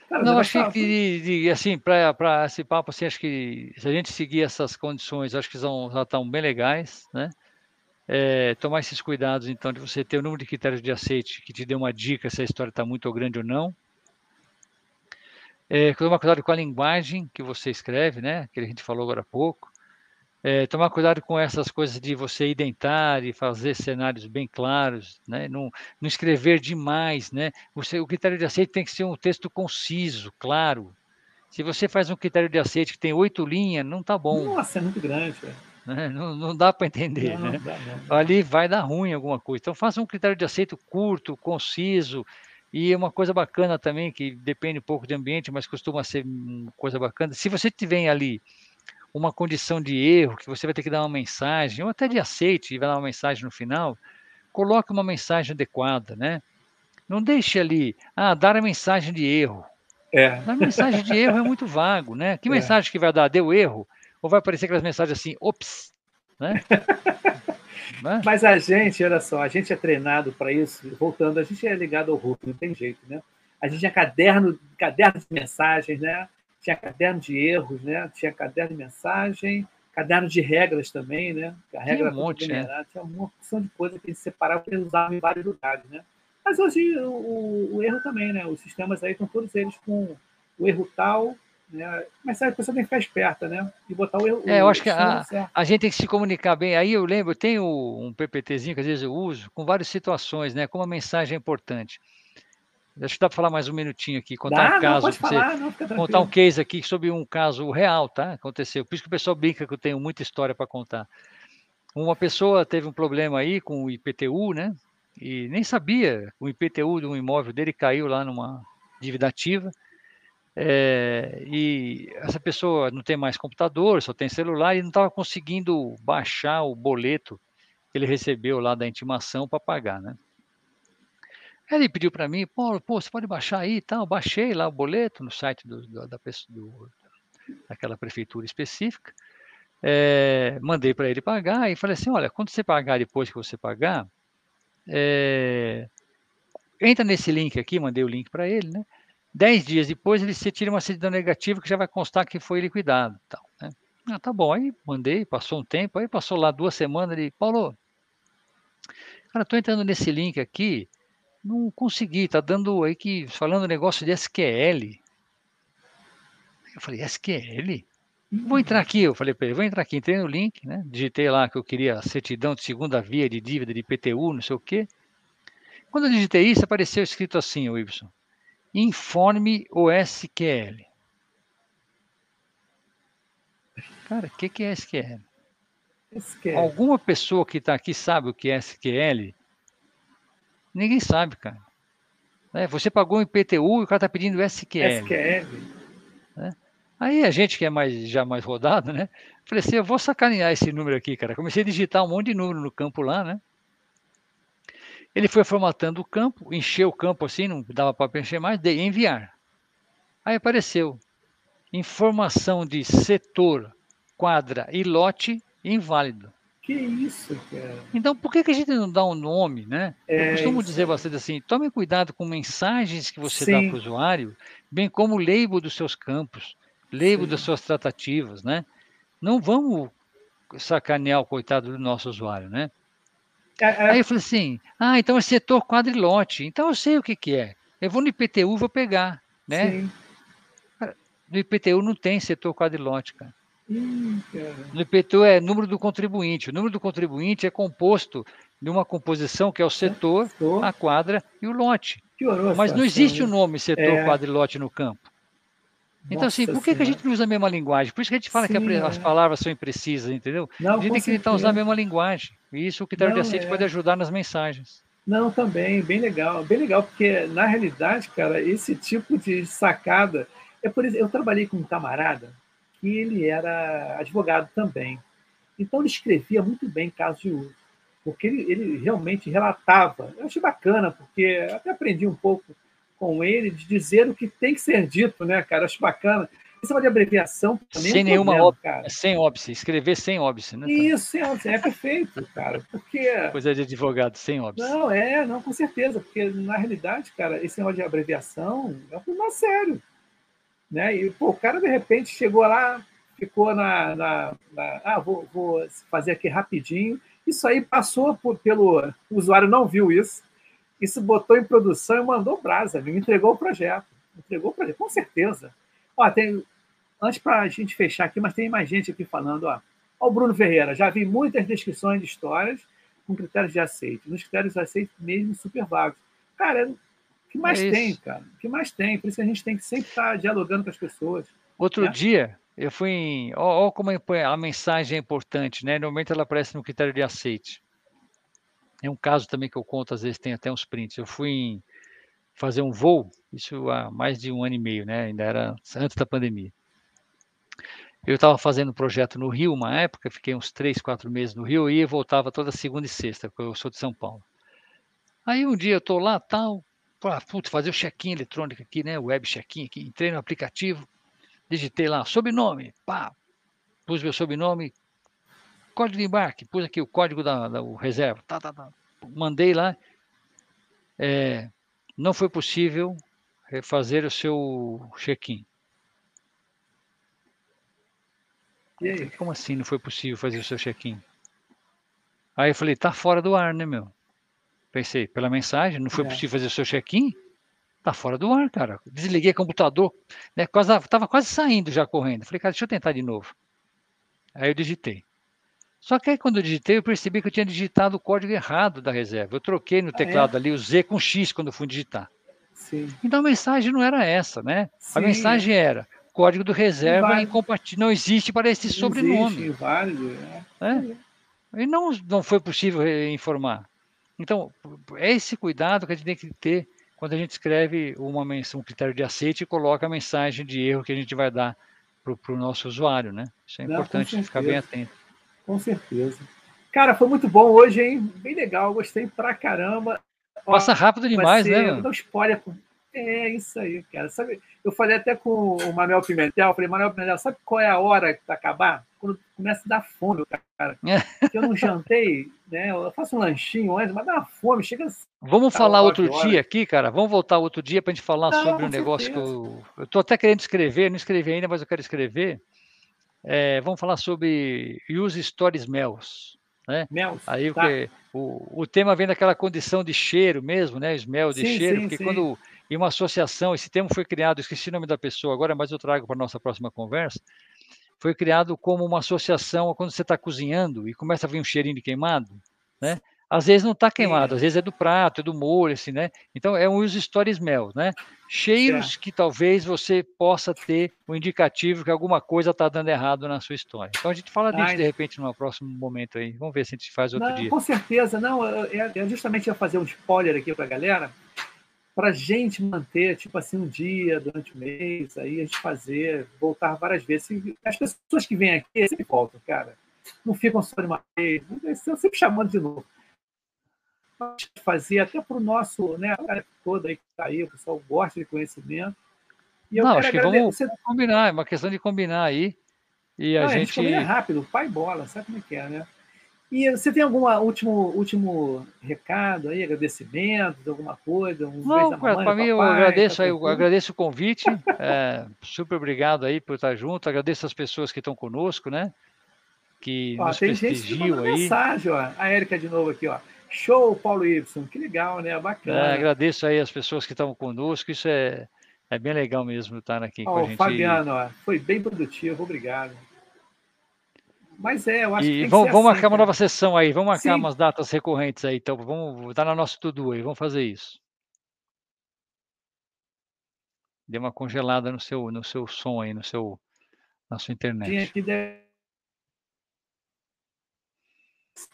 Cara, não, tá... que, de, assim, para esse papo, assim, acho que se a gente seguir essas condições, acho que são, já estão bem legais, né? É, tomar esses cuidados, então, de você ter o número de critérios de aceite que te dê uma dica se a história está muito grande ou não. É, tomar cuidado com a linguagem que você escreve, né? Que a gente falou agora há pouco. É, tomar cuidado com essas coisas de você identar e fazer cenários bem claros, né? não, não escrever demais. Né? Você, o critério de aceite tem que ser um texto conciso, claro. Se você faz um critério de aceite que tem oito linhas, não está bom. Nossa, é muito grande. Né? Não, não, dá para entender. Não, né? Não dá. Ali vai dar ruim alguma coisa. Então faça um critério de aceito curto, conciso, e uma coisa bacana também, que depende um pouco do ambiente, mas costuma ser uma coisa bacana. Se você tiver ali uma condição de erro, que você vai ter que dar uma mensagem, ou até de aceite, e vai dar uma mensagem no final, coloque uma mensagem adequada, né? Não deixe ali, ah, dar a mensagem de erro. É. Dar mensagem de erro é muito vago, né? Que é. mensagem que vai dar? Deu erro? Ou vai aparecer aquelas mensagens assim, ops, né? [LAUGHS] né? Mas a gente, olha só, a gente é treinado para isso. Voltando, a gente é ligado ao Hulk, não tem jeito, né? A gente tinha caderno, caderno de mensagens, né? Tinha caderno de erros, né? Tinha caderno de mensagem, caderno de regras também, né? A regra tinha um monte, né? Tinha uma opção de coisa que a gente separava e usava em vários lugares, né? Mas hoje o, o, erro também, né? Os sistemas aí estão todos eles com o erro tal, né? Mas a pessoa tem que ficar esperta, né? E botar o erro. É, eu acho que a, a, gente tem que se comunicar bem. Aí eu lembro, eu tenho um PPTzinho que às vezes eu uso com várias situações, né? Como a mensagem é importante. Acho que dá para falar mais um minutinho aqui, contar dá, um caso. Não, falar, não, contar um case aqui sobre um caso real, tá? Aconteceu. Por isso que o pessoal brinca que eu tenho muita história para contar. Uma pessoa teve um problema aí com o IPTU, né? E nem sabia. O IPTU de um imóvel dele caiu lá numa dívida ativa. É, e essa pessoa não tem mais computador, só tem celular e não estava conseguindo baixar o boleto que ele recebeu lá da intimação para pagar, né? Ele pediu para mim, Paulo, pô, você pode baixar aí e tal. Baixei lá o boleto no site do, do, da, do, daquela prefeitura específica. É, mandei para ele pagar e falei assim: olha, quando você pagar depois que você pagar, é, entra nesse link aqui, mandei o link para ele, né? Dez dias depois ele se tira uma certidão negativa que já vai constar que foi liquidado. Tal, né? Ah, tá bom, aí mandei, passou um tempo, aí passou lá duas semanas, ele, Paulo, cara, tô entrando nesse link aqui, não consegui, tá dando aí que falando negócio de SQL. Eu falei, SQL? Vou entrar aqui, eu falei para ele, vou entrar aqui, entrei no link, né? Digitei lá que eu queria certidão de segunda via de dívida de PTU, não sei o quê. Quando eu digitei isso, apareceu escrito assim, o Y. Informe o SQL. Cara, o que, que é SQL? SQL? Alguma pessoa que está aqui sabe o que é SQL? Ninguém sabe, cara. É, você pagou um IPTU e o cara está pedindo SQL. SQL. Né? Aí a gente que é mais, já mais rodado, né? Falei assim, eu vou sacanear esse número aqui, cara. Comecei a digitar um monte de número no campo lá, né? Ele foi formatando o campo, encheu o campo assim, não dava para preencher mais, dei enviar. Aí apareceu informação de setor, quadra e lote inválido. Que isso, cara? Então, por que, que a gente não dá um nome, né? É, Eu costumo dizer bastante assim: tome cuidado com mensagens que você Sim. dá para o usuário, bem como o label dos seus campos, label Sim. das suas tratativas, né? Não vamos sacanear o coitado do nosso usuário, né? É, é... Aí eu falei assim: ah, então é setor quadrilote. Então eu sei o que, que é. Eu vou no IPTU vou pegar, né? Sim. No IPTU não tem setor quadrilote, cara no IPTU é número do contribuinte. O número do contribuinte é composto de uma composição que é o setor, a quadra e o lote. Mas não existe o nome setor, é... quadra e lote no campo. Então, Nossa assim, por que, que a gente não usa a mesma linguagem? Por isso que a gente fala Sim, que a, as é. palavras são imprecisas, entendeu? Não, a gente tem que tentar usar a mesma linguagem. E isso o critério não, de aceite é... pode ajudar nas mensagens. Não, também, bem legal. Bem legal, porque, na realidade, cara, esse tipo de sacada... É por isso, eu trabalhei com um camarada que ele era advogado também. Então, ele escrevia muito bem casos de uso, porque ele, ele realmente relatava. Eu achei bacana, porque até aprendi um pouco com ele de dizer o que tem que ser dito, né, cara? Acho bacana. Isso é de abreviação também. Sem nenhuma óbice, cara. Sem óbice, escrever sem óbice, né? Isso, sem óbice, é perfeito, cara. Porque. [LAUGHS] Coisa de advogado, sem óbice. Não, é, não, com certeza, porque na realidade, cara, esse negócio de abreviação é um problema sério. Né? E pô, o cara, de repente, chegou lá, ficou na. na, na ah, vou, vou, fazer aqui rapidinho. Isso aí passou por, pelo. O usuário não viu isso. Isso botou em produção e mandou brasa, me entregou o projeto. Entregou o projeto, com certeza. Ó, tem, antes para a gente fechar aqui, mas tem mais gente aqui falando. Ó, Ó, o Bruno Ferreira, já vi muitas descrições de histórias com critérios de aceite. Nos critérios de aceite, mesmo super vagos. Cara, que mais é tem, cara? O que mais tem? Por isso que a gente tem que sempre estar dialogando com as pessoas. Outro né? dia, eu fui em. Olha como a mensagem é importante, né? Normalmente ela aparece no critério de aceite. É um caso também que eu conto, às vezes tem até uns prints. Eu fui em fazer um voo, isso há mais de um ano e meio, né? Ainda era antes da pandemia. Eu estava fazendo um projeto no Rio uma época, fiquei uns três, quatro meses no Rio, e voltava toda segunda e sexta, porque eu sou de São Paulo. Aí um dia eu estou lá, tal, para fazer o check-in eletrônico aqui, né? Web check-in aqui, entrei no aplicativo, digitei lá, sobrenome, pá, pus meu sobrenome, código de embarque, pus aqui o código da, da o reserva, tá, tá, tá, mandei lá, é, não foi possível fazer o seu check-in. Como assim não foi possível fazer o seu check-in? Aí eu falei, tá fora do ar, né, meu? Pensei, pela mensagem, não foi é. possível fazer o seu check-in? Tá fora do ar, cara. Desliguei o computador, né? Quase, tava quase saindo já correndo. Falei, cara, deixa eu tentar de novo. Aí eu digitei. Só que aí quando eu digitei, eu percebi que eu tinha digitado o código errado da reserva. Eu troquei no teclado ah, é? ali o Z com X quando eu fui digitar. Sim. Então a mensagem não era essa, né? Sim. A mensagem era código do reserva é incompatível, não existe para esse não sobrenome. Existe, inválido. É. É? E não, não foi possível informar. Então, é esse cuidado que a gente tem que ter quando a gente escreve uma um critério de aceite e coloca a mensagem de erro que a gente vai dar para o nosso usuário, né? Isso é não, importante ficar bem atento. Com certeza. Cara, foi muito bom hoje, hein? Bem legal, gostei pra caramba. Passa rápido demais, ser, né? Vou dar um spoiler. É isso aí, cara. Sabe, eu falei até com o Manuel Pimentel, falei, Manuel Pimentel, sabe qual é a hora que vai acabar? Quando começa a dar fome, cara. que eu não jantei, né? Eu faço um lanchinho antes, mas dá uma fome, chega Vamos falar outro dia aqui, cara. Vamos voltar outro dia para a gente falar não, sobre um negócio certeza. que eu. Eu estou até querendo escrever, não escrevi ainda, mas eu quero escrever. É, vamos falar sobre Use Stories Smells. Né? Mels, Aí tá. o, o tema vem daquela condição de cheiro mesmo, né? Smell de sim, cheiro, sim, porque sim. quando em uma associação, esse termo foi criado, esqueci o nome da pessoa agora, mas eu trago para a nossa próxima conversa. Foi criado como uma associação quando você está cozinhando e começa a vir um cheirinho de queimado, né? Às vezes não está queimado, às vezes é do prato, é do molho, assim, né? Então é um uso story smell, né? Cheiros que talvez você possa ter o um indicativo que alguma coisa está dando errado na sua história. Então a gente fala disso Ai, de repente num próximo momento aí. Vamos ver se a gente faz outro não, dia. Com certeza, não. Eu, eu justamente ia fazer um spoiler aqui para a galera para a gente manter, tipo assim, um dia durante o mês, aí a gente fazer, voltar várias vezes. As pessoas que vêm aqui sempre voltam, cara. Não ficam só de uma vez, estão sempre chamando de novo fazer até para o nosso, né, a toda aí que está aí, o pessoal gosta de conhecimento. E eu Não, acho que vamos combinar, é uma questão de combinar aí. E a Não, gente. A gente rápido, pai bola, sabe como é que é, né? E você tem algum último, último recado aí, agradecimento, alguma coisa? Um Não, para mim eu agradeço, tá aí, eu agradeço o convite, [LAUGHS] é, super obrigado aí por estar junto, agradeço as pessoas que estão conosco, né? Que ó, nos tem prestigiam aí. mensagem, ó. A Érica de novo aqui, ó. Show, Paulo Y. Que legal, né? Bacana. É, agradeço aí as pessoas que estão conosco. Isso é, é bem legal mesmo estar aqui ó, com a gente. Fabiano, ó, foi bem produtivo. Obrigado. Mas é, eu acho e que. Vamos, vamos assim, marcar uma nova sessão aí. Vamos marcar Sim. umas datas recorrentes aí. Então, vamos estar tá no nosso tudo aí. Vamos fazer isso. Deu uma congelada no seu, no seu som aí, no seu, na sua internet.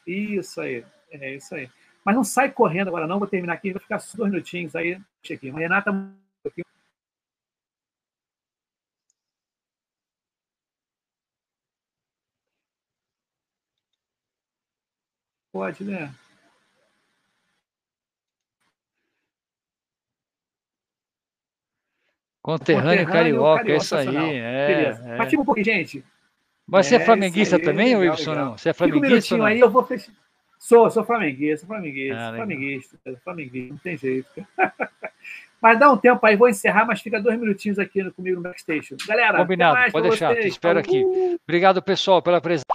Isso aí. É isso aí. Mas não sai correndo agora, não. Vou terminar aqui, vou ficar só dois minutinhos aí. A Renata. Pode, né? Conterrâneo, carioca, carioca, é isso aí. É, Beleza. É. Mas tipo um pouquinho, gente. Mas você é, é flamenguista aí, também, legal, Wilson? Legal. Não? Você é flamenguista? Um aí, eu vou fechar. Sou, sou flamenguista, flamenguista, ah, flamenguista, flamenguista, não tem jeito. [LAUGHS] mas dá um tempo aí, vou encerrar, mas fica dois minutinhos aqui comigo no backstage. Galera, combinado, pode deixar, te espero aqui. Obrigado, pessoal, pela presença.